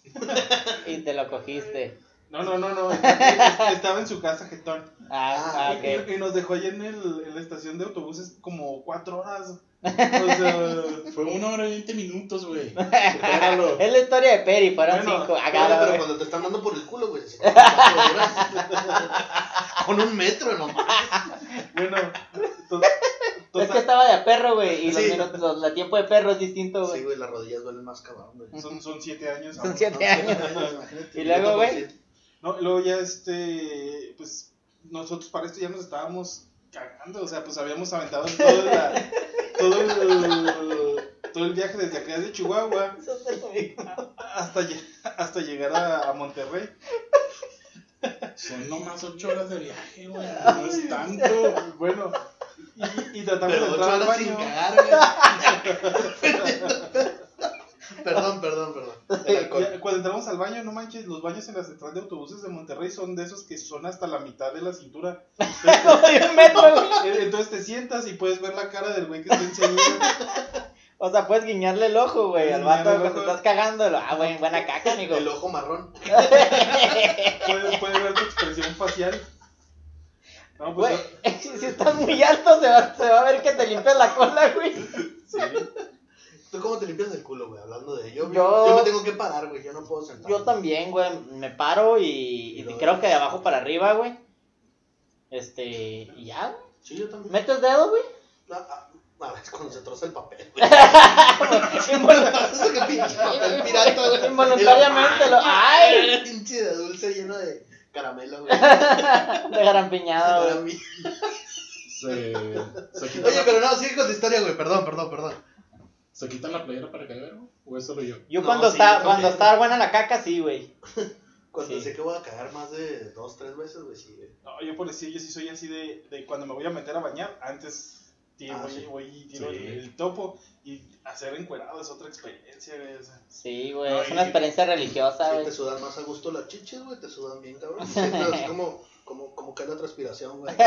[laughs] Y te lo cogiste. No, no, no, no, estaba en su casa jetón. Ah, ah, Y- ok. y, y nos dejó ahí en, el, en la estación de autobuses como cuatro horas. O sea, [laughs] Fue una hora y 20 minutos, güey. [laughs] Es la historia de Peri, fueron Bueno, cinco. Agarra, pero cuando te están dando por el culo, güey. Con un metro nomás. bueno, to- Es que estaba de a perro, güey. Y los Sí. minutos, los- el tiempo de perro es distinto, güey. Sí, güey, las rodillas duelen más cabrón, güey. son, son siete años. Son aún. siete años. Imagínate, [laughs] Y luego, güey. No, luego ya este, pues nosotros para esto ya nos estábamos cagando, o sea, pues habíamos aventado todo, la- todo, el, todo el viaje desde acá, desde Chihuahua, hasta, hasta llegar a, a Monterrey. Son nomás 8 horas de viaje, güey. No es tanto. Bueno, Y, y tratamos de Pero entrar al sin baño. cagar, güey. [laughs] perdón, perdón, perdón. Ya, Cuando entramos al baño, no manches, los baños en la central de autobuses de Monterrey son de esos que son hasta la mitad de la cintura. De [laughs] un metro, güey. Eh, Entonces te sientas y puedes ver la cara del güey que está enseguida. O sea, puedes guiñarle el ojo, güey, al vato ojo. estás cagando. Ah, güey, buena caca, amigo. El ojo marrón. Puedes, puedes ver tu expresión facial. No, Güey, pues [laughs] si estás muy alto, se va, se va a ver que te limpias la cola, güey. sí. ¿Tú cómo te limpias el culo, güey? Hablando de ello. Yo- Yo me tengo que parar, güey. Yo no puedo sentar. Yo también, güey, me paro y, creo que de abajo para arriba, güey. Este, y ya, güey. Sí, yo también. ¿Metes dedo, güey? Ah, ah, A ver, es [laughs] cuando se troza el papel, güey. Invol- [laughs] Eso que pinche papel pirata, güey. Involuntariamente lo- ¡Ay! Pinche de dulce lleno de caramelo, güey. De garampiñado, Para güey. mí. Se, Oye, la, pero no, sigue con tu historia, güey. Perdón, perdón, perdón. ¿Se quitan la playera para cagar, güey? ¿O es solo yo? Yo No, cuando sí, está, yo cuando está buena la caca, sí, güey. Cuando Sí. sé que voy a cagar más de dos, tres veces, güey, sí, güey. No, yo por decir, yo sí soy así de, de cuando me voy a meter a bañar, antes tiro, Ah, voy, sí. voy y tiro Sí. el, el topo y hacer encuerado es otra experiencia, güey. o sea. Sí, güey, No, es una experiencia religiosa, Sí, güey. te sudan más a gusto las chichis, güey, te sudan bien, cabrón. [laughs] Así como, como, como cae la transpiración, güey. [laughs]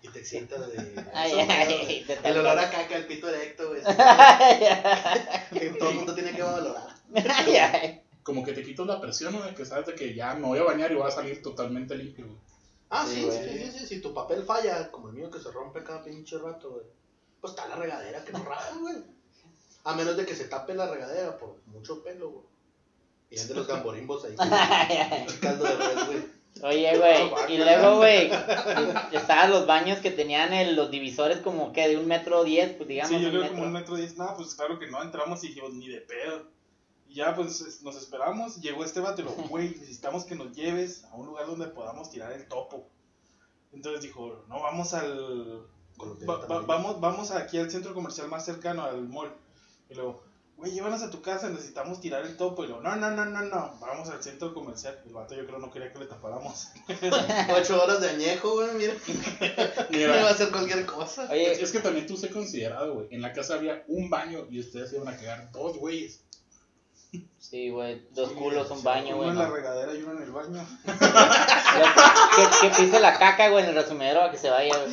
Y te excita de... Ay, eso, ay, güey. te El olor a caca, el pito erecto, güey. [laughs] Todo el mundo tiene que valorar. ay. Como que te quitas la presión, ¿no? De que sabes de que ya me voy a bañar y voy a salir totalmente limpio, güey. Ah, Sí, sí, sí, sí, Si tu papel falla, como el mío que se rompe cada pinche rato, güey. Pues está la regadera que no raja, güey. A menos de que se tape la regadera por mucho pelo, güey. Y ande los gamborimbos ahí. caldo de res, güey. Oye, güey, y luego, güey, estaban los baños que tenían el- los divisores como que de un metro diez, pues digamos. sí, yo un creo metro. como un metro diez. No, pues claro que no, entramos y dijimos, ni de pedo. Y ya, pues es- nos esperamos. Llegó este vato y lo, [laughs] güey, necesitamos que nos lleves a un lugar donde podamos tirar el topo. Entonces dijo, no, vamos al. Va- va- vamos, vamos aquí al centro comercial más cercano, al mall. Y luego, güey, llévanos a tu casa, necesitamos tirar el topo. Y luego, no, no, no, no, no, vamos al centro comercial. El vato yo creo no quería que le tapáramos. [laughs] Ocho horas de añejo, güey, mira. [laughs] Me va a Mira, hacer cualquier cosa. es, Oye, es que también tú sé considerado, güey. En la casa había un baño y ustedes iban a cagar dos güeyes. Sí, güey, dos Sí, culos, un sí, baño, Uno güey. en ¿no? la regadera y uno en el baño. Que, que pise la caca, güey, en el resumidero a que se vaya, güey.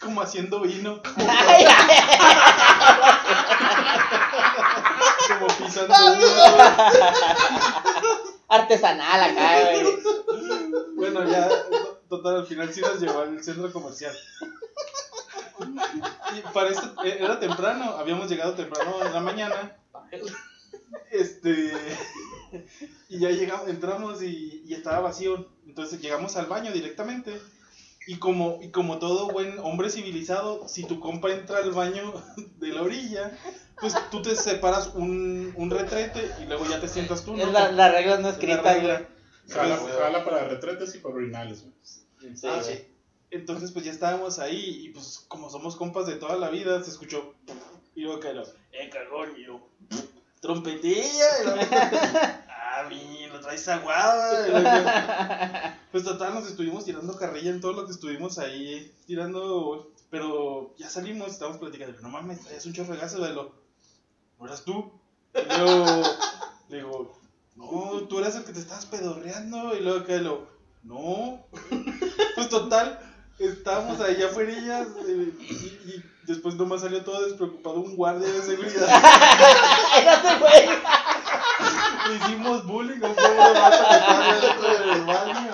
Como haciendo vino. [laughs] Como pisando uva. Artesanal acá, güey. Bueno, ya, to- total, al final sí nos llevó al centro comercial. Y para esto, eh, era temprano, habíamos llegado temprano en la mañana. Este. [laughs] Y ya llegamos, entramos y, y estaba vacío. Entonces llegamos al baño directamente. Y como, y como todo buen hombre civilizado, si tu compa entra al baño [laughs] de la orilla, pues tú te separas un, un retrete y luego ya te sientas tú, ¿no? Es la, las reglas no Es la escritas, regla. güey. Jala, jala para retretes y para urinales, güey. Sí, ah, sí. Entonces, pues ya estábamos ahí y pues como somos compas de toda la vida, se escuchó y luego lo, eh, cagón, y yo, trompetilla, y luego, [laughs] ah, mi, lo traes luego, [laughs] pues total, nos estuvimos tirando carrilla en todo lo que estuvimos ahí, tirando, pero ya salimos, estábamos platicando, no mames, traías un chorro de lo, ¿no eras tú? Y luego, le [laughs] digo, no, tú eras el que te estabas pedorreando, y luego que lo, no, pues total, estábamos ahí afuera y, y después nomás salió todo despreocupado un guardia de seguridad. Era ese güey. [laughs] Le hicimos bullying a un pobre vato que estaba dentro del baño.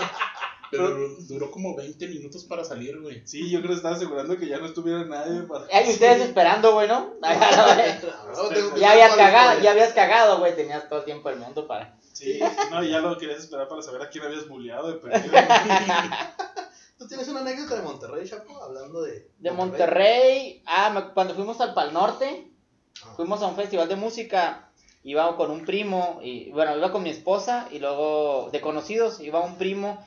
Pero duró, duró como 20 minutos para salir, güey. Sí, yo creo que estaba asegurando que ya no estuviera nadie para... Ay, ustedes esperando, güey, ¿no? Ya habías cagado, ya habías cagado, güey. Tenías todo el tiempo del mundo para. Sí, no, y ya lo querías esperar para saber a quién habías bulleado de perdido. [laughs] ¿Tú tienes una anécdota de Monterrey, Chapo? Hablando de... De Monterrey, ah, cuando fuimos al Pal Norte, Ah. fuimos a un festival de música. Iba con un primo, y bueno, iba con mi esposa y luego de conocidos, iba un primo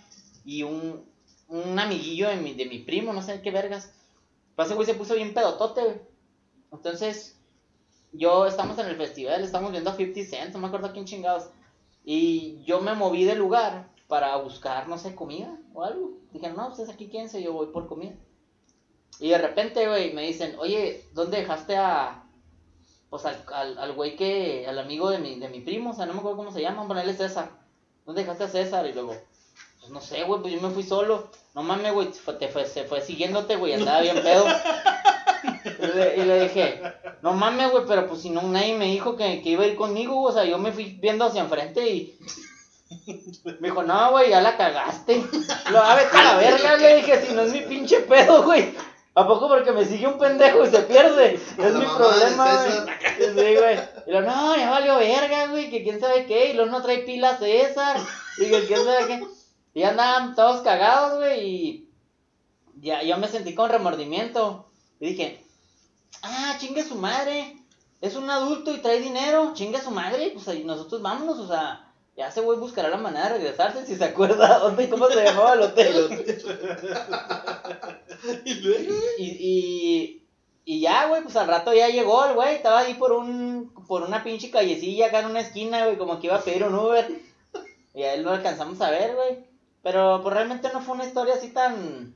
y un, un amiguillo de mi, de mi primo, no sé qué vergas. Pues ese güey se puso bien pedotote, güey. Entonces, yo estamos en el festival, estamos viendo a 50 Cent, no me acuerdo a quién chingados. Y yo me moví de lugar para buscar, no sé, comida o algo. Dijeron, no, ustedes aquí quédense, yo voy por comida. Y de repente, güey, me dicen, oye, ¿dónde dejaste a. Pues al, al, al güey que. Al amigo de mi, de mi primo, o sea, no me acuerdo cómo se llama, ponerle César. ¿Dónde dejaste a César? Y luego, pues no sé, güey, pues yo me fui solo. No mames, güey, te fue, se fue siguiéndote, güey, andaba bien pedo. [laughs] Y le, y le dije, no mames, güey, pero pues si no, nadie me dijo que, que iba a ir conmigo, o sea, yo me fui viendo hacia enfrente y. [laughs] Me dijo, no, güey, ya la cagaste. [laughs] Lo, a vete a la verga, le dije, si no es mi pinche pedo, güey. ¿A poco porque me sigue un pendejo y se pierde? [laughs] La Es mi problema, güey. Sí, güey. Y lo, no, ya valió verga, güey, que quién sabe qué. Y luego no trae pilas César. Y que quién sabe qué. Y andaban todos cagados, güey. Y ya, yo me sentí con remordimiento. Y dije, ah, chingue su madre. Es un adulto y trae dinero. Chingue su madre. Pues ahí nosotros vámonos, o sea. Ya ese güey buscará la manera de regresarse si se acuerda [laughs] dónde y cómo se llamaba el hotel. [laughs] Y y, y ya, güey, pues al rato ya llegó el güey, estaba ahí por un por una pinche callecilla acá en una esquina, güey, como que iba a pedir un Uber. Y a él lo alcanzamos a ver, güey. Pero pues realmente no fue una historia así tan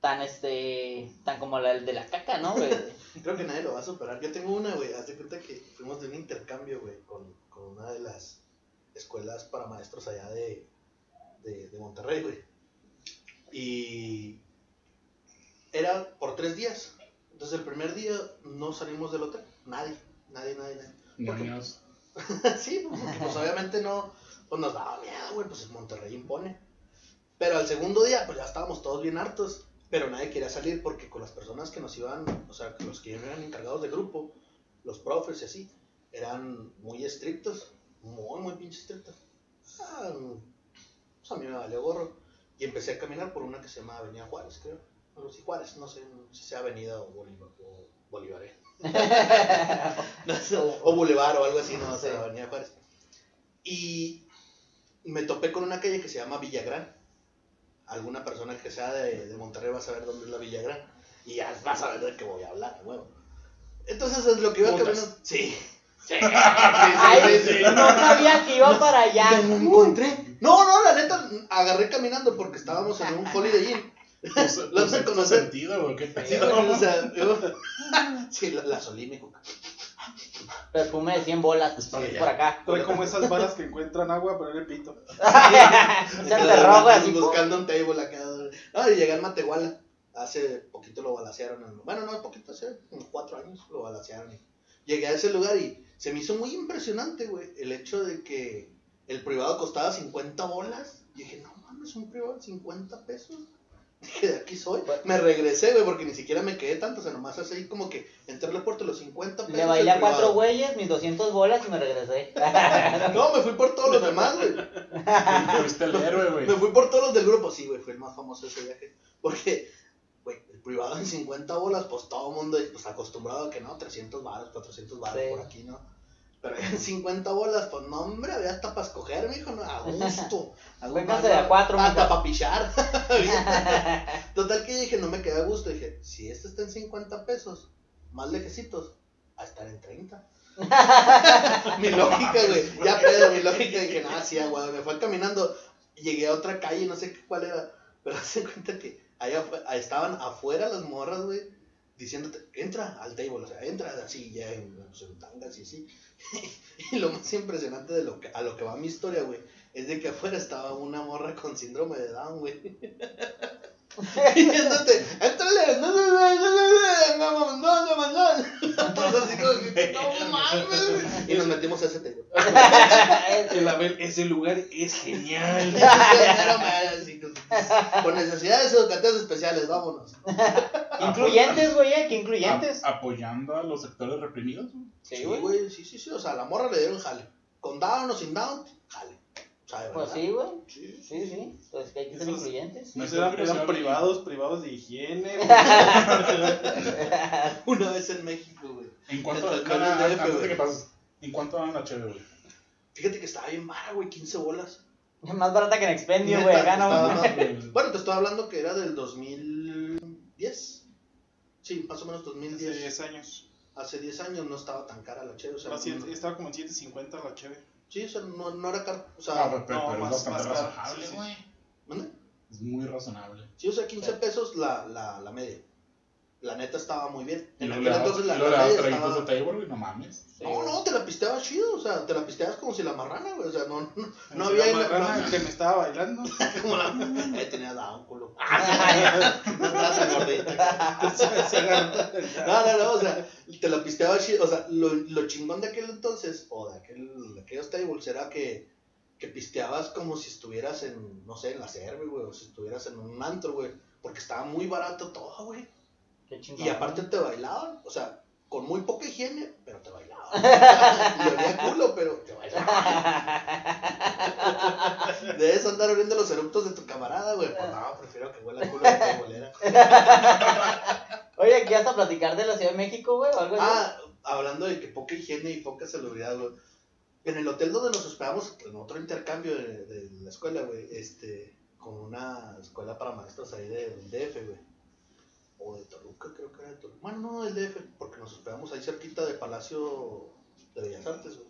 tan este tan como la de la caca, ¿no, güey? [laughs] Creo que nadie lo va a superar. Yo tengo una, güey. Haz de cuenta que fuimos de un intercambio, güey, con, con una de las escuelas para maestros allá de, de, de Monterrey, güey. Y era por tres días. Entonces el primer día no salimos del hotel. Nadie, nadie, nadie, nadie. Niños. [laughs] sí, porque pues obviamente no, pues nos daba miedo, güey, pues Monterrey impone. Pero al segundo día, pues ya estábamos todos bien hartos, pero nadie quería salir porque con las personas que nos iban, o sea, los que eran encargados de grupo, los profes y así, eran muy estrictos, muy, muy pinche estrictos. Ah, pues a mí me valió gorro. Y empecé a caminar por una que se llama Avenida Juárez, creo. No sé si Juárez, no sé si sea Avenida o Bolívar, o Bolívar, eh. [laughs] [laughs] No sé, o Boulevard o algo así, no sé, Sí. Avenida Juárez. Y me topé con una calle que se llama Villagrán. Alguna persona que sea de, de Monterrey va a saber dónde es la Villagrán. Y ya vas a ver de qué voy a hablar, huevo. Entonces es lo que iba caminando. Sí. Sí, sí, Ay, sí, sí. no sabía que iba para allá. Me lo encontré. No, no, la neta, agarré caminando porque estábamos en un Holiday Inn. [laughs] Pues, Lo pues, sé ¿en qué conocer. sentido, güey? ¿Qué Sí, pedo? güey, o sea, [laughs] yo- [laughs] sí, la, la solí, mi coca. Perfume de 100 bolas Es para allá. por acá. Trae como esas balas que encuentran agua, pero en el pito. Se güey, así. Buscando un table acá. No, y llegué al Matehuala. Hace poquito lo balacearon. en- Bueno, no, poquito, hace unos cuatro años lo balacearon. llegué a ese lugar y se me hizo muy impresionante, güey, el hecho de que el privado costaba 50 bolas. Y dije, no mames, un privado de 50 pesos. [laughs] Dije, de aquí soy. Me regresé, güey, porque ni siquiera me quedé tanto. O sea, nomás así como que entré al puerto los 50 pesos. Le bailé a cuatro güeyes, mis 200 bolas y me regresé. [laughs] No, me fui por todos los demás, güey. Fuiste el héroe, güey. Me fui por todos los del grupo, sí, güey, fue el más famoso ese viaje. Porque, privado en 50 bolas, pues todo el mundo pues, acostumbrado a que no, 300 baros, 400 baros Sí. por aquí, ¿no? Pero [laughs] en 50 bolas, pues no, hombre, había hasta para escoger, mijo, no, a gusto. [laughs] A gusto. Véngase de a cuatro, Hasta para pichar. [laughs] Total que dije, no me quedé a gusto. Dije, si este está en 50 pesos, más lejecitos, a estar en 30. mi lógica, güey. Ya pedo, mi lógica. Dije, nada, sí, güey. Me fue caminando. Llegué a otra calle, no sé qué cuál era. Pero se cuenta que allá estaban afuera las morras, güey. Diciéndote, entra al table, o sea, entra así, ya en, pues, en tangas y así. y lo más impresionante de lo que, a lo que va mi historia, güey, es de que afuera estaba una morra con síndrome de Down, güey. Diciéndote, entrale, no, no, no, no, no, no, no, no, no, no. Todos así como que, no mames. Y nos metimos a ese table. El Abel, ese lugar es genial. Así, [laughs] con- necesidades educativas especiales, vámonos. [laughs] incluyentes, güey, ¿eh? ¿Qué incluyentes? A- apoyando a los sectores reprimidos, güey. Sí, güey. sí, sí, sí. O sea, a la morra le dieron jale. Con down o sin down, jale. O sea, de Pues verdad. sí, güey. Sí. Sí, sí. Pues que hay que ser Esos- incluyentes. Me Esos eran, privados, privados de higiene. güey. [laughs] Una vez en México, güey. ¿En cuánto? No, no, antes de güey. que pases. ¿En cuánto dan la chévere, güey? Fíjate que estaba bien mala, güey, 15 bolas. [laughs] Más barata que en Expendio, güey. No. más- [laughs] Bueno, te estoy hablando que era del 2010. Sí, más o menos Hace 2010. 10 años. Hace 10 años no estaba tan cara la cheve. O sea, No, sí, no- estaba como en 750 la chévere. sí, o sea, no, no era caro. O Ah, sea, pero, pero, no, pero más- es bastante más razonable, Sí, sí. güey. ¿mande? Es muy razonable. Sí, o sea, 15 pesos la, la, la media. La neta estaba muy bien. En aquel entonces la dabas playa traguitos estaba... de table, güey, no mames. No, no, te la pisteabas chido, o sea, te la pisteabas como si la marrana, güey, o sea, no, no, no había... la marrana no- que me estaba bailando. [laughs] como la... Eh, tenía culo. [laughs] [laughs] gordita. Se agarró. No, no, no, o sea, te la pisteaba chido, o sea, lo, lo chingón de aquel entonces, o de, aquel, de aquellos tables, era que, que pisteabas como si estuvieras en, no sé, en la cerve, güey, o si estuvieras en un antro, güey, porque estaba muy barato todo, güey. Qué chingón. Y aparte te bailaban, o sea, con muy poca higiene, pero te bailaban. [laughs] y olía culo, pero te bailaban. Debes andar oliendo los eructos de tu camarada, güey. Pues no, prefiero que huela culo de tu bolera. [laughs] Oye, ¿aquí vas a platicar de la Ciudad de México, güey? O algo así? Ah, hablando de que poca higiene y poca salubridad, güey. En el hotel donde nos hospedamos, en otro intercambio de, de la escuela, güey, este, con una escuela para maestros ahí del DF, güey. O de Toluca, creo que era de Toluca. Bueno, no, del DF, porque nos hospedamos ahí cerquita del Palacio de Bellas Artes, güey.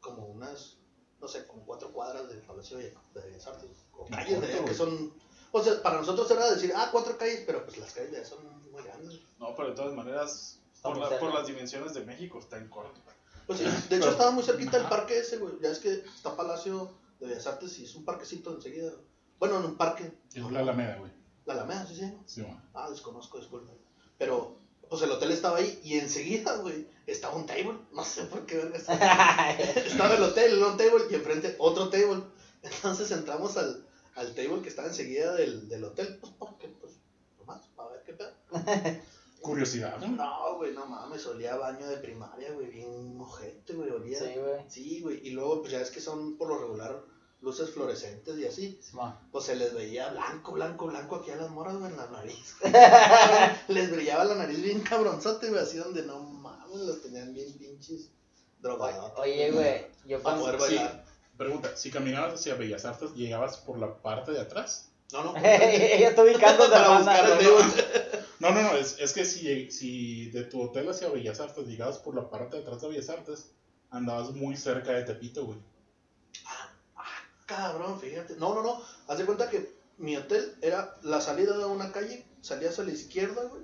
Como unas, no sé, como cuatro cuadras del Palacio de de Bellas Artes. O calles de allá que son... O sea, para nosotros era decir, ah, cuatro calles, pero pues las calles de allá son muy grandes. No, pero de todas maneras, por, la- por las dimensiones de México, está en corto. Pues sí, de [laughs] hecho estaba muy cerquita el parque ese, güey. Ya es que está Palacio de Bellas Artes y es un parquecito enseguida. Bueno, en un parque. Es la Alameda, güey. La Alameda, sí, sí. Sí, güey. Ah, desconozco, disculpa. Pero, pues el hotel estaba ahí y enseguida, güey, estaba un table. No sé por qué verga estaba. [laughs] El hotel, un table y enfrente otro table. Entonces entramos al, al table que estaba enseguida del, del hotel. Pues porque, pues, nomás, para ver qué pedo. [laughs] Curiosidad, ¿no? No, güey, no mames, olía a baño de primaria, güey, bien ojete, güey, olía. Sí, güey. Sí, güey, y luego pues ya es que son por lo regular luces fluorescentes y así, Simón. pues se les veía blanco, blanco, blanco aquí a las moras, güey, en la nariz. [laughs] les brillaba la nariz bien cabronzote, güey, así donde no mames, los tenían bien pinches drogados. Oye, güey, yo poder Sí. bailar. Pregunta, si caminabas hacia Bellas Artes, ¿llegabas por la parte de atrás? No, no, [laughs] Ella está ubicando para buscar el. No, no, no, es, es que si, si de tu hotel hacia Bellas Artes llegabas por la parte de atrás de Bellas Artes, andabas muy cerca de Tepito, güey. Cabrón, fíjate. No, no, no. Haz de cuenta que mi hotel era la salida de una calle, salías a la izquierda, güey,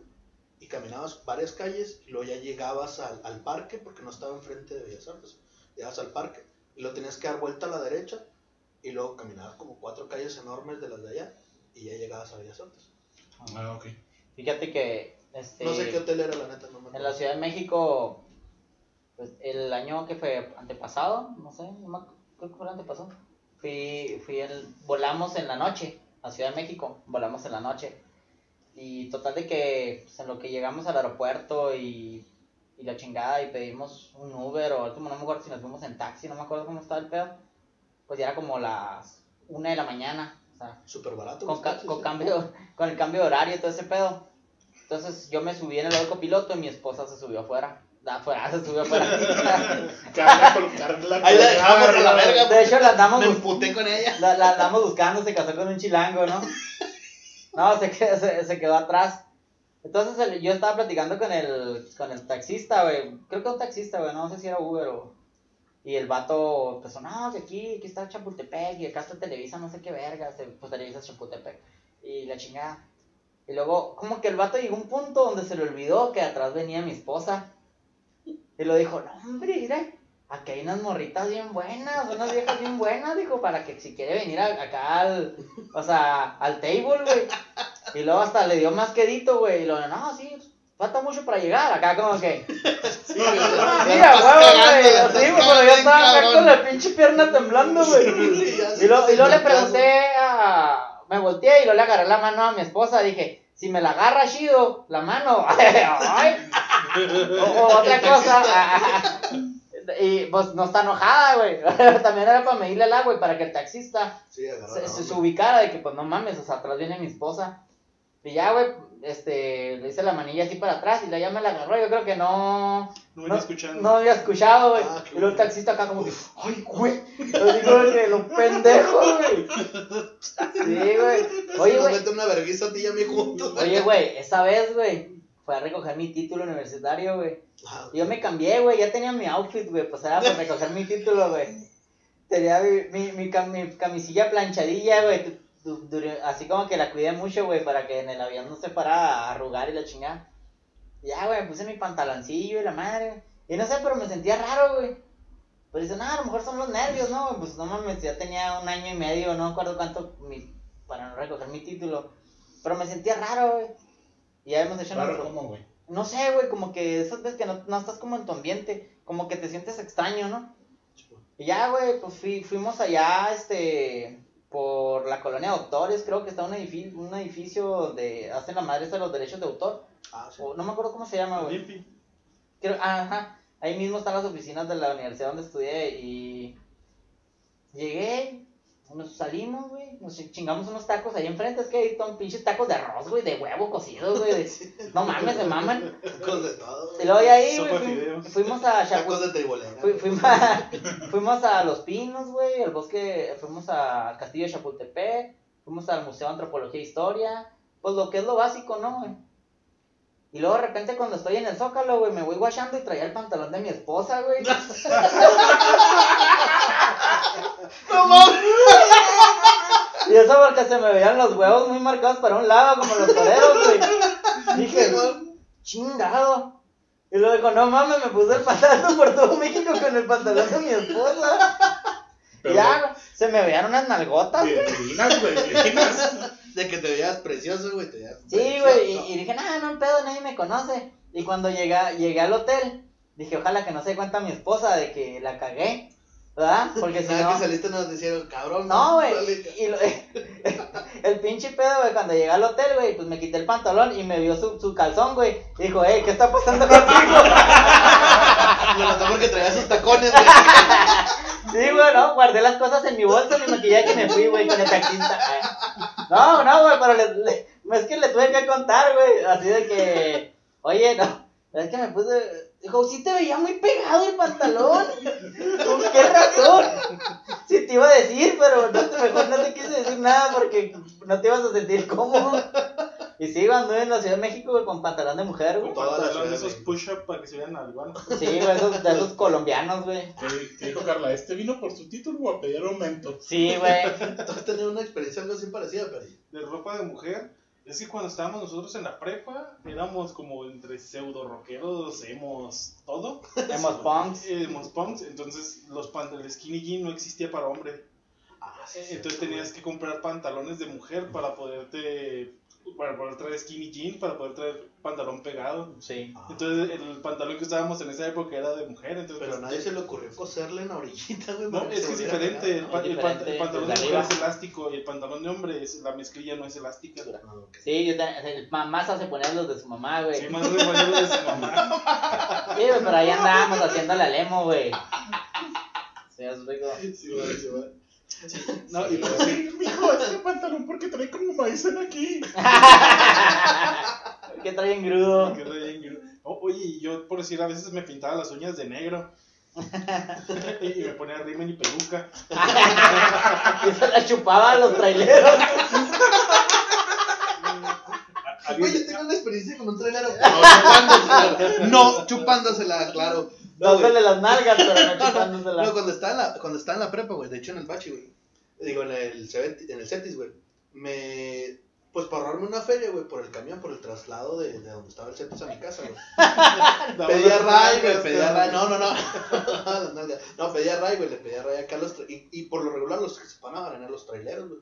y caminabas varias calles, y luego ya llegabas al, al parque, porque no estaba enfrente de Bellas Artes. Llegabas al parque, y luego tenías que dar vuelta a la derecha, y luego caminabas como cuatro calles enormes de las de allá, y ya llegabas a Bellas Artes. Ah, ok. Fíjate que... Este, No sé qué hotel era, la neta, no me En la acuerdo. Ciudad de México, pues el año que fue antepasado, no sé, no me creo que fue el antepasado. Fui, fui el, volamos en la noche a Ciudad de México, volamos en la noche. Y total de que pues, en lo que llegamos al aeropuerto y, y la chingada y pedimos un Uber o como no me acuerdo si nos fuimos en taxi, no me acuerdo cómo estaba el pedo. Pues ya era como las una de la mañana, o sea, Súper barato. con, taxis, con ¿eh? cambio, [laughs] con el cambio de horario y todo ese pedo. Entonces yo me subí en el auto copiloto y mi esposa se subió afuera. Afuera, se subió afuera. Carla con Carla Ahí la con- dejamos a la verga. De hecho, la andamos, Me emputé con ella. la, la andamos buscando, se casó con un chilango, ¿no? [laughs] No, se quedó, se, se quedó atrás. Entonces el- yo estaba platicando con el, con el taxista, güey. Creo que un taxista, güey. No sé si era Uber o... Y el vato empezó, no, que aquí, aquí está Chapultepec y acá está Televisa, no sé qué verga. se- Pues Televisa es Chapultepec. Y la chingada. Y luego, como que el vato llegó a un punto donde se le olvidó que atrás venía mi esposa. Y lo dijo, no, hombre, mire, aquí hay unas morritas bien buenas, unas viejas bien buenas, dijo, para que si quiere venir a- acá al, o sea, al table, güey. Y luego hasta le dio más quedito, güey. Y luego, no, sí, falta mucho para llegar. Acá como que, Sí, güey. mira, huevo, güey. Así, güey, pero yo estaba acá con la pinche pierna temblando, güey. Y luego, y luego le pregunté a. Me volteé y luego le agarré la mano a mi esposa. Dije, si me la agarra chido, la mano. [laughs] Ay. O, otra cosa. [laughs] Y pues no está enojada, güey. [laughs] También era para medirle el agua para que el taxista Sí, se, se, se ubicara de que pues no mames, o sea, atrás viene mi esposa. Y ya, güey, este, le hice la manilla así para atrás y la ya me la agarró. Yo creo que no, No no, venía escuchando. no había escuchado, güey. Ah, y luego el taxista acá como que, ay, güey. Yo digo que lo pendejo, güey. Sí, güey. Oye, güey. mete una vergüenza a ti y a mí juntos. Oye, güey, esa vez, güey, fue a recoger mi título universitario, güey. Ah, Y Yo me cambié, güey, ya tenía mi outfit, güey, pues era para recoger mi título, güey. Tenía mi, mi, mi, cam- mi camisilla planchadilla, güey, du- du- así como que la cuidé mucho, güey, para que en el avión no se fuera a arrugar y la chingada. Ya, güey, puse mi pantaloncillo y la madre. Y no sé, pero me sentía raro, güey. Pues dicen, ah, a lo mejor son los nervios, ¿no? Pues no mames, ya tenía un año y medio, no me acuerdo cuánto, mi- para no recoger mi título. Pero me sentía raro, güey. Y ya hemos hecho Claro, nuestro- ¿cómo, güey? No sé, güey, como que esas veces que no, no estás como en tu ambiente, como que te sientes extraño, ¿no? Y ya, güey, pues fui- fuimos allá, este, por la colonia Doctores, creo que está un edificio, un edificio donde hacen la madre de los derechos de autor. Ah, sí. O, no me acuerdo cómo se llama, güey. Creo- ajá, ahí mismo están las oficinas de la universidad donde estudié y llegué, nos salimos, güey, nos chingamos unos tacos ahí enfrente, es que hay ton pinches tacos de arroz, güey, de huevo cocido, güey, de- [laughs] no mames, se maman. Tacos de todo. Y luego ahí, güey, fuimos a Tacos Chapultepec. de tribolera. Fui- fuimos, a, fuimos a Los Pinos, güey, al bosque, fuimos al Castillo de Chapultepec, fuimos al Museo de Antropología e Historia, pues lo que es lo básico, ¿no, güey? Y luego de repente cuando estoy en el Zócalo, güey, me voy guachando y traía el pantalón de mi esposa, güey. [laughs] [laughs] ¡No mames! Y eso porque se me veían los huevos muy marcados para un lado, como los toreros, güey. Dije, chingado. Y luego dijo, no mames, me puse el pantalón por todo México con el pantalón de mi esposa. Pero, ya, se me veían unas nalgotas. güey, divinas, güey, divinas. De que te veas precioso, güey. Te veas Sí, precioso. güey, y, y dije, no, no, pedo, nadie me conoce. Y cuando llegué, llegué al hotel, dije, ojalá que no se dé cuenta mi esposa de que la cagué, ¿verdad? [laughs] Porque si no... que saliste nos dijeron, cabrón. No, güey, [laughs] el pinche pedo, güey, cuando llegué al hotel, güey, pues me quité el pantalón y me vio su, su calzón, güey. Dijo, hey, ¿qué está pasando [laughs] contigo? Lo notó porque traía sus tacones, güey. Sí, güey, no, guardé las cosas en mi bolsa, mi maquillaje y me fui, güey, con el taxista. No, no, güey, pero le, le- es que le tuve que contar, güey, así de que, oye, no, es que me puse, dijo, sí te veía muy pegado el pantalón, ¿con qué razón? Sí te iba a decir, pero no te, mejor no te quise decir nada porque no te ibas a sentir cómodo. Y sí, güey, anduve en la Ciudad de México, güey, con pantalón de mujer, güey. La Pantalón de esos push-up para que se vean algo. Sí, güey, esos, de esos colombianos, güey. ¿Qué, qué dijo Carla? ¿Este vino por su título o a pedir aumento? Sí, güey. Tú has tenido una experiencia algo así parecida, pero. de ropa de mujer. Es que cuando estábamos nosotros en la prepa, éramos como entre pseudo rockeros, hemos todo. [laughs] Hemos punks. Hemos punks, entonces los pan- el skinny jean no existía para hombre. Ah, sí, Entonces tenías que comprar pantalones de mujer para poderte, para poder traer skinny jean, para poder traer pantalón pegado. Sí. Ah. Entonces el pantalón que usábamos en esa época era de mujer, entonces Pero a pues, nadie se le ocurrió coserle en la orillita, güey. No, es que se es diferente. El, pa- el pantalón de mujer es elástico y el pantalón de hombre, es, la mezclilla no es elástica. Ah. Sí, yo también, mamaza se ponía los de su mamá, güey. Sí, Sí, más rebañado de su mamá. [laughs] güey, pero ahí andábamos haciendo la lemo, güey. [laughs] Sí, rico. Sí, güey, sí, güey. No, y pues, Sí, este pantalón porque trae como maicena aquí. [laughs] ¿Qué trae en grudo? [laughs] que rey en gru- O- Oye, yo por decir, a veces me pintaba las uñas de negro. [laughs] y, me ponía rímel y peluca. Y se la chupaba a los traileros. Güey, yo tengo una experiencia con un trailero. No chupándosela. No chupándosela, claro. No. Dándole las nalgas, pero no chupándosela. No, cuando estaba en la, cuando estaba en la prepa, güey, de hecho en el bachi, güey. Digo, en el, en el Cetis, güey. Me. Pues para ahorrarme una feria, güey, por el camión, por el traslado de, de donde estaba el Cetis a mi casa, güey. [laughs] Pedía ray, güey, pedía ray. [laughs] No, no, no. No, pedía ray, güey, le pedía ray acá a los. Y, y por lo regular los que se van a ganar los traileros, güey.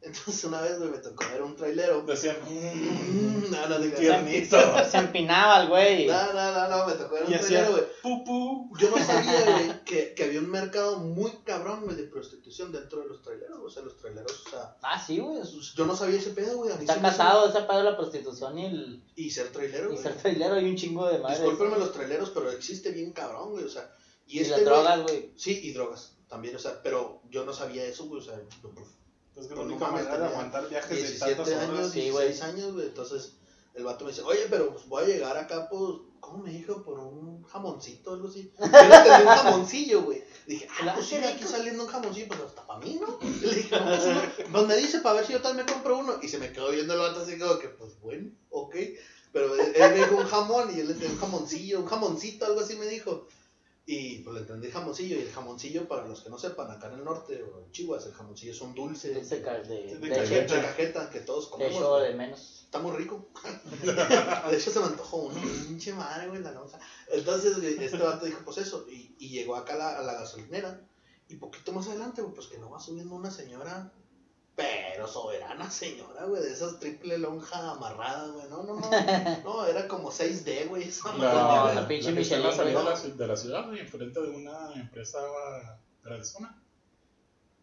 Entonces una vez, güey, me tocó ver un trailero. Decían, Mm, No, no digas. tiernito. Se empinaba el güey. No, no, no, no, me tocó ver un Y hacía trailero, güey. pupú. Yo no sabía, güey, que, que había un mercado muy cabrón, güey, de prostitución dentro de los traileros. O sea, los traileros, o sea, Ah, sí, güey. yo no sabía ese pedo, güey. Está hizo- casado ese pedo de la prostitución y el Y ser trailero, y güey. ser trailero y un chingo de madres. Discúlpenme los traileros, pero existe bien cabrón, güey, o sea. Y, Y este, las drogas, güey. Sí, y drogas también, o sea, pero yo no sabía eso, güey, o sea, pues, Es que la no única manera de tenía aguantar viajes de 17 tantas años, horas. sí, 16 años, güey, entonces el vato me dice, oye, pero pues voy a llegar acá, pues, ¿cómo me dijo? Por un jamoncito, algo así. [laughs] Yo le un jamoncillo, güey. Dije, ah, pues sí, aquí saliendo un jamoncillo, pues hasta para mí, ¿no? Le dije, pues, me dice para ver si yo tal me compro uno. Y se me quedó viendo el vato así como que, pues bueno, ok. Pero él, me dijo un jamón y él le dio un jamoncillo, un jamoncito, algo así me dijo. Y pues le entendí jamoncillo. Y el jamoncillo, para los que no sepan, acá en el norte o en Chihuahua, el jamoncillo es un dulce Dulce de, de, de de cajeta, que todos De comemos. hecho, güey. de menos. Está muy rico. [laughs] de hecho, se me antojó una pinche madre, güey, la. Entonces, este vato dijo, pues eso. Y, y llegó acá a la, a la gasolinera. Y poquito más adelante, pues que no va subiendo una señora. Pero soberana señora, güey, de esas triple lonja amarradas, güey. No, no, no. No, era como 6D, güey. Esa madre, No, güey. la pinche en la Michelin, salida de la, ci- de la ciudad, güey, enfrente de una empresa grandezona.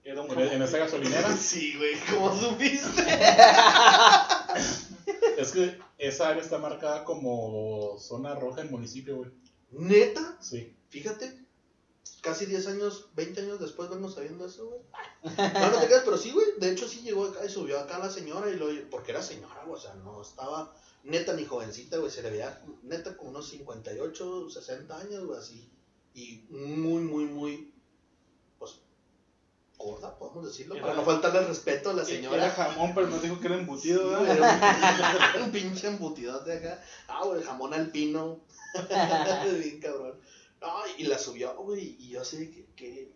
Era un En, en esa gasolinera. [laughs] Sí, güey, ¿cómo supiste? [laughs] es que esa área está marcada como zona roja en municipio, güey. Neta, Sí. fíjate. Casi 10 años, 20 años después vengo sabiendo eso, güey. No, no te creas, pero sí, güey. De hecho, sí llegó acá y subió acá la señora y lo porque era señora, güey. O sea, no estaba neta ni jovencita, güey. Se le veía neta como unos 58, 60 años, güey, así. Y muy, muy, muy, pues, gorda, podemos decirlo. Para Era- no faltarle el respeto a la Era señora. jamón, pero no dijo que era embutido, ¿verdad? Era un, un pinche embutidote acá. Ah, güey, jamón alpino. [laughs] Bien cabrón. Ay, y la subió, güey. Y yo así de que. que-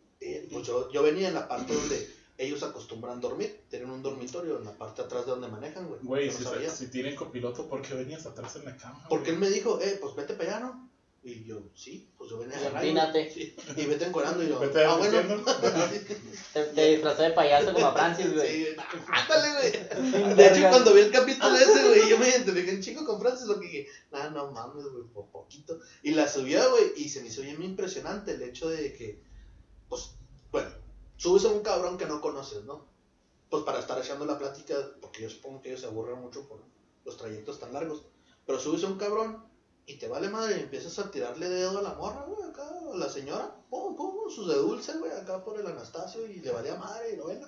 pues yo, yo venía en la parte donde ellos acostumbran dormir. Tienen un dormitorio en la parte atrás de donde manejan, güey. Güey, Yo no si, tienen copiloto, ¿por qué venías atrás en la cama? Porque él me dijo, eh, pues vete para allá, ¿no? Y yo, sí, pues yo venía Y a. Sí, Y vete encuerando. Y yo, Vete ah, bueno. [laughs] Te, te disfrazó de payaso como a Francis, güey. Sí, [laughs] ándale, güey. De hecho, cuando vi el capítulo ese, güey, yo me identifiqué un chico con Francis, lo que dije, nah, no mames, güey, por poquito. Y la subió, güey, y se me hizo bien impresionante el hecho de que, pues, bueno, subes a un cabrón que no conoces, ¿no? Pues para estar echando la plática, porque yo supongo que ellos se aburren mucho por los trayectos tan largos. Pero subes a un cabrón y te vale madre y empiezas a tirarle dedo a la morra, güey, acá, a la señora, pum, pum, sus de dulce, güey, acá por el Anastasio y le valía madre y lo ven,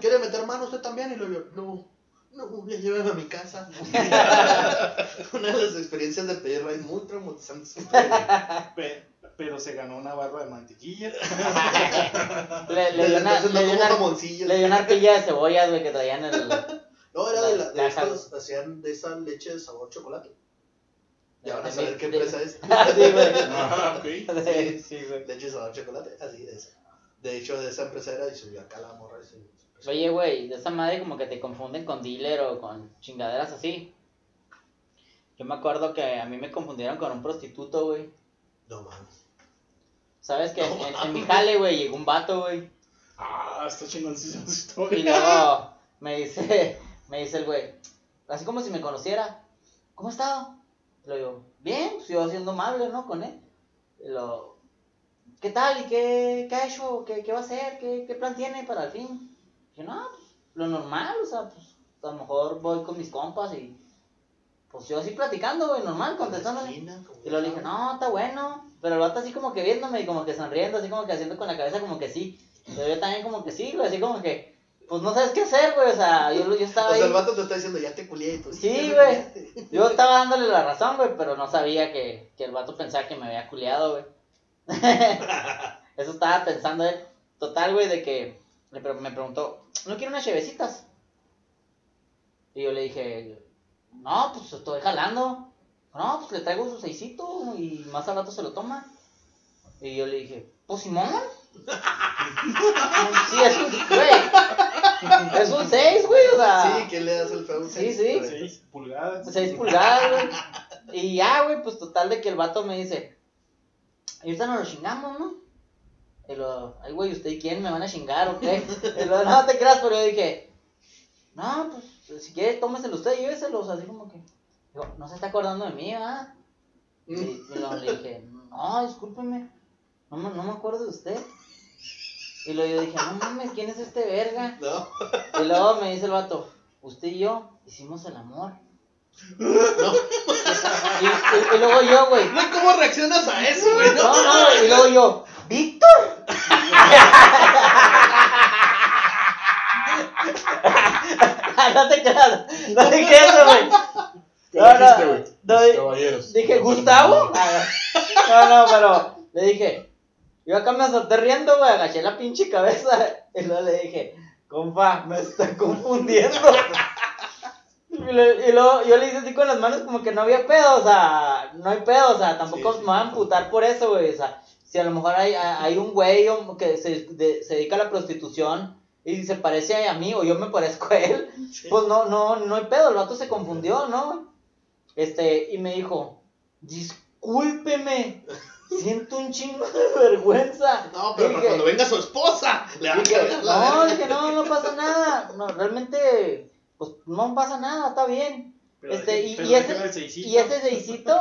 ¿quiere meter mano usted también? Y lo yo, no, no, ya lléveme a mi casa. [laughs] Una de las experiencias de pedir ride muy traumatizantes. Pe- pero se ganó una barra de mantequilla. Le, le dio una, le dio una, le dio una arpilla de cebollas, güey, que traían en el. No, era de, la, de Caja. estos, hacían de esa leche de sabor chocolate. Ya van a saber qué empresa es. [laughs] sí, güey. Ajá, ok. Sí, sí, güey. Leche de sabor chocolate, así es. De hecho, de esa empresa era y subió acá la morra. y Oye, güey, de esa madre como que te confunden con dealer o con chingaderas así. Yo me acuerdo que a mí me confundieron con un prostituto, güey. No mames. ¿Sabes que en, No en- en mi jale, güey, llegó un vato, güey? Ah, está chingoncísima Y historia. luego [laughs] me dice, me dice el güey, así como si me conociera, ¿cómo ha estado? Le digo, bien, pues yo siendo amable, ¿no? Con él. Lo, ¿qué tal? ¿Y qué, qué ha hecho? ¿Qué, qué va a hacer? ¿Qué, ¿Qué plan tiene para el fin? Yo, no, pues lo normal, o sea, pues a lo mejor voy con mis compas y pues yo así platicando, güey, normal, como Y luego le dije, no, está bueno. Pero el vato así como que viéndome y como que sonriendo, así como que haciendo con la cabeza como que sí. Pero yo también como que sí, güey, así como que, pues no sabes qué hacer, güey. O sea, yo, yo estaba O sea, el vato te está diciendo, ya te culié y tú. Sí, güey. culiaste". Yo estaba [laughs] dándole la razón, güey, pero no sabía que, que el vato pensaba que me había culiado, güey. [laughs] Eso estaba pensando él. Total, güey, de que me preguntó, ¿no quiere unas chevecitas? Y yo le dije, no, pues estoy jalando. No, pues le traigo su seisito y más al rato se lo toma. Y yo le dije, pues Simón. Sí, es un, güey. Es un 6, güey, o sea. Sí, ¿quién le das el feo? Sí, sí. Seis pulgadas. 6 pulgadas, güey. Y ya, güey, pues total de que el vato me dice, y ahorita nos lo chingamos, ¿no? Y lo, ay, güey, ¿usted quién me van a chingar o qué? Y lo, no te creas, pero yo dije, no, pues si quiere, tómeselo usted y lléveselos, así como que, digo, no se está acordando de mí, ¿ah? Y, y luego le dije, no, discúlpeme, no no me acuerdo de usted. Y luego yo dije, no mames, ¿quién es este verga? [laughs] No, Y luego me dice el vato, usted y yo hicimos el amor. no. Y, y- y luego yo, güey, No, ¿cómo reaccionas a eso, güey? No. no, no, y luego yo, ¡Víctor! [laughs] no te creas, no dije eso, güey. ¿Qué No, no, dijiste, güey? no, Caballeros. Dije, ¿Gustavo? No, no, pero le dije, yo acá me solté riendo, güey, agaché la pinche cabeza. [laughs] Y luego le dije, compa, me está confundiendo. [laughs] Y, le- y luego yo le hice así con las manos como que no había pedo, o sea, no hay pedo, o sea, tampoco Sí, sí, me van a amputar por eso, güey, o sea, Si a lo mejor hay, hay un güey que se, de- se dedica a la prostitución y se parece a mí o yo me parezco a él, [laughs] pues no, no, no hay pedo, el vato se confundió, ¿no? Este, y me dijo, discúlpeme, siento un chingo de vergüenza. No, pero Dije- para cuando venga su esposa, le va Dije, la no, dije, no, no pasa nada. No, realmente, pues no pasa nada, está bien. Pero Este, y- y ese-. Y ese seisito,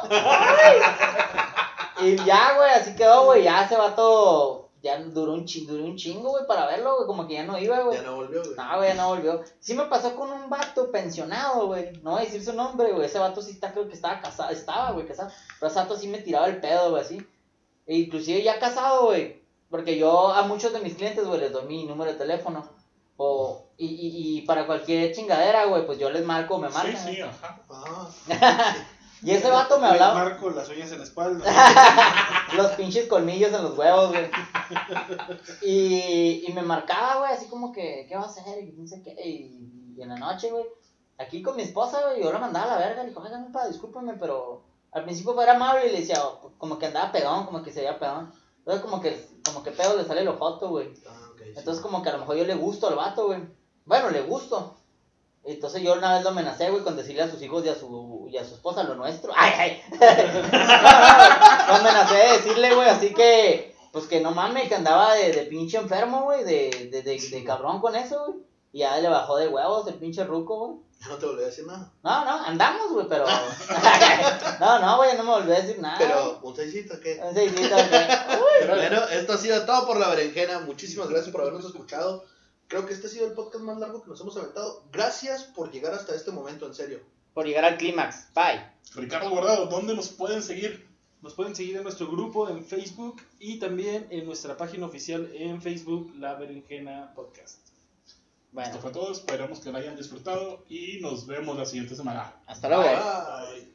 y ya, güey, así quedó, güey. Ya ese vato, ya duró un, chi- duró un chingo, güey, para verlo, güey. Como que ya no iba, güey. Ya no volvió, güey. No, güey, ya no volvió. Sí me pasó con un vato pensionado, güey. No voy a decir su nombre, güey. Ese vato sí está, creo que estaba casado, estaba, güey, casado. Pero ese vato sí me tiraba el pedo, güey, así. E inclusive ya casado, güey. Porque yo a muchos de mis clientes, güey, les doy mi número de teléfono. O, y, y, y para cualquier chingadera, güey, pues yo les marco, me Sí, marcan. sí, güey. ajá. Ah, [laughs] Y ese vato me Les hablaba. marco las uñas en la espalda. [laughs] los pinches colmillos en los huevos, güey. Y, y me marcaba, güey, así como que, ¿qué va a hacer? Y no sé qué. Y, y en la noche, güey, aquí con mi esposa, güey, yo la mandaba a la verga. Le dijo, oiga, pa, discúlpame, pero al principio era amable y le decía, oh, como que andaba pedón, como que se veía pedón. Entonces, como que, como que pedo le sale el ojoto, güey. ah, sí. Entonces, como que a lo mejor yo le gusto al vato, güey. Bueno, le gusto. Entonces yo una vez lo amenacé, güey, con decirle a sus hijos y a su, y a su esposa lo nuestro. ¡Ay, ay! [laughs] lo amenacé de decirle, güey, así que, pues que no mames, que andaba de, de pinche enfermo, güey, de, de, de, de cabrón con eso, güey. Y ya le bajó de huevos el pinche ruco, güey. No te volví a decir nada. No, no, andamos, güey, pero... [laughs] [laughs] no, no, güey, no me volvió a decir nada. Pero, un seisito, ¿qué? Sí, sí, también. Bueno, [laughs] esto ha sido todo por la berenjena. Muchísimas gracias por habernos escuchado. Creo que este ha sido el podcast más largo que nos hemos aventado. Gracias por llegar hasta este momento, en serio. Por llegar al clímax. Bye. Ricardo Guardado, ¿dónde nos pueden seguir? Nos pueden seguir en nuestro grupo en Facebook y también en nuestra página oficial en Facebook, La Berenjena Podcast. Bueno, Esto fue todo, esperamos que lo hayan disfrutado y nos vemos la siguiente semana. hasta luego. Bye.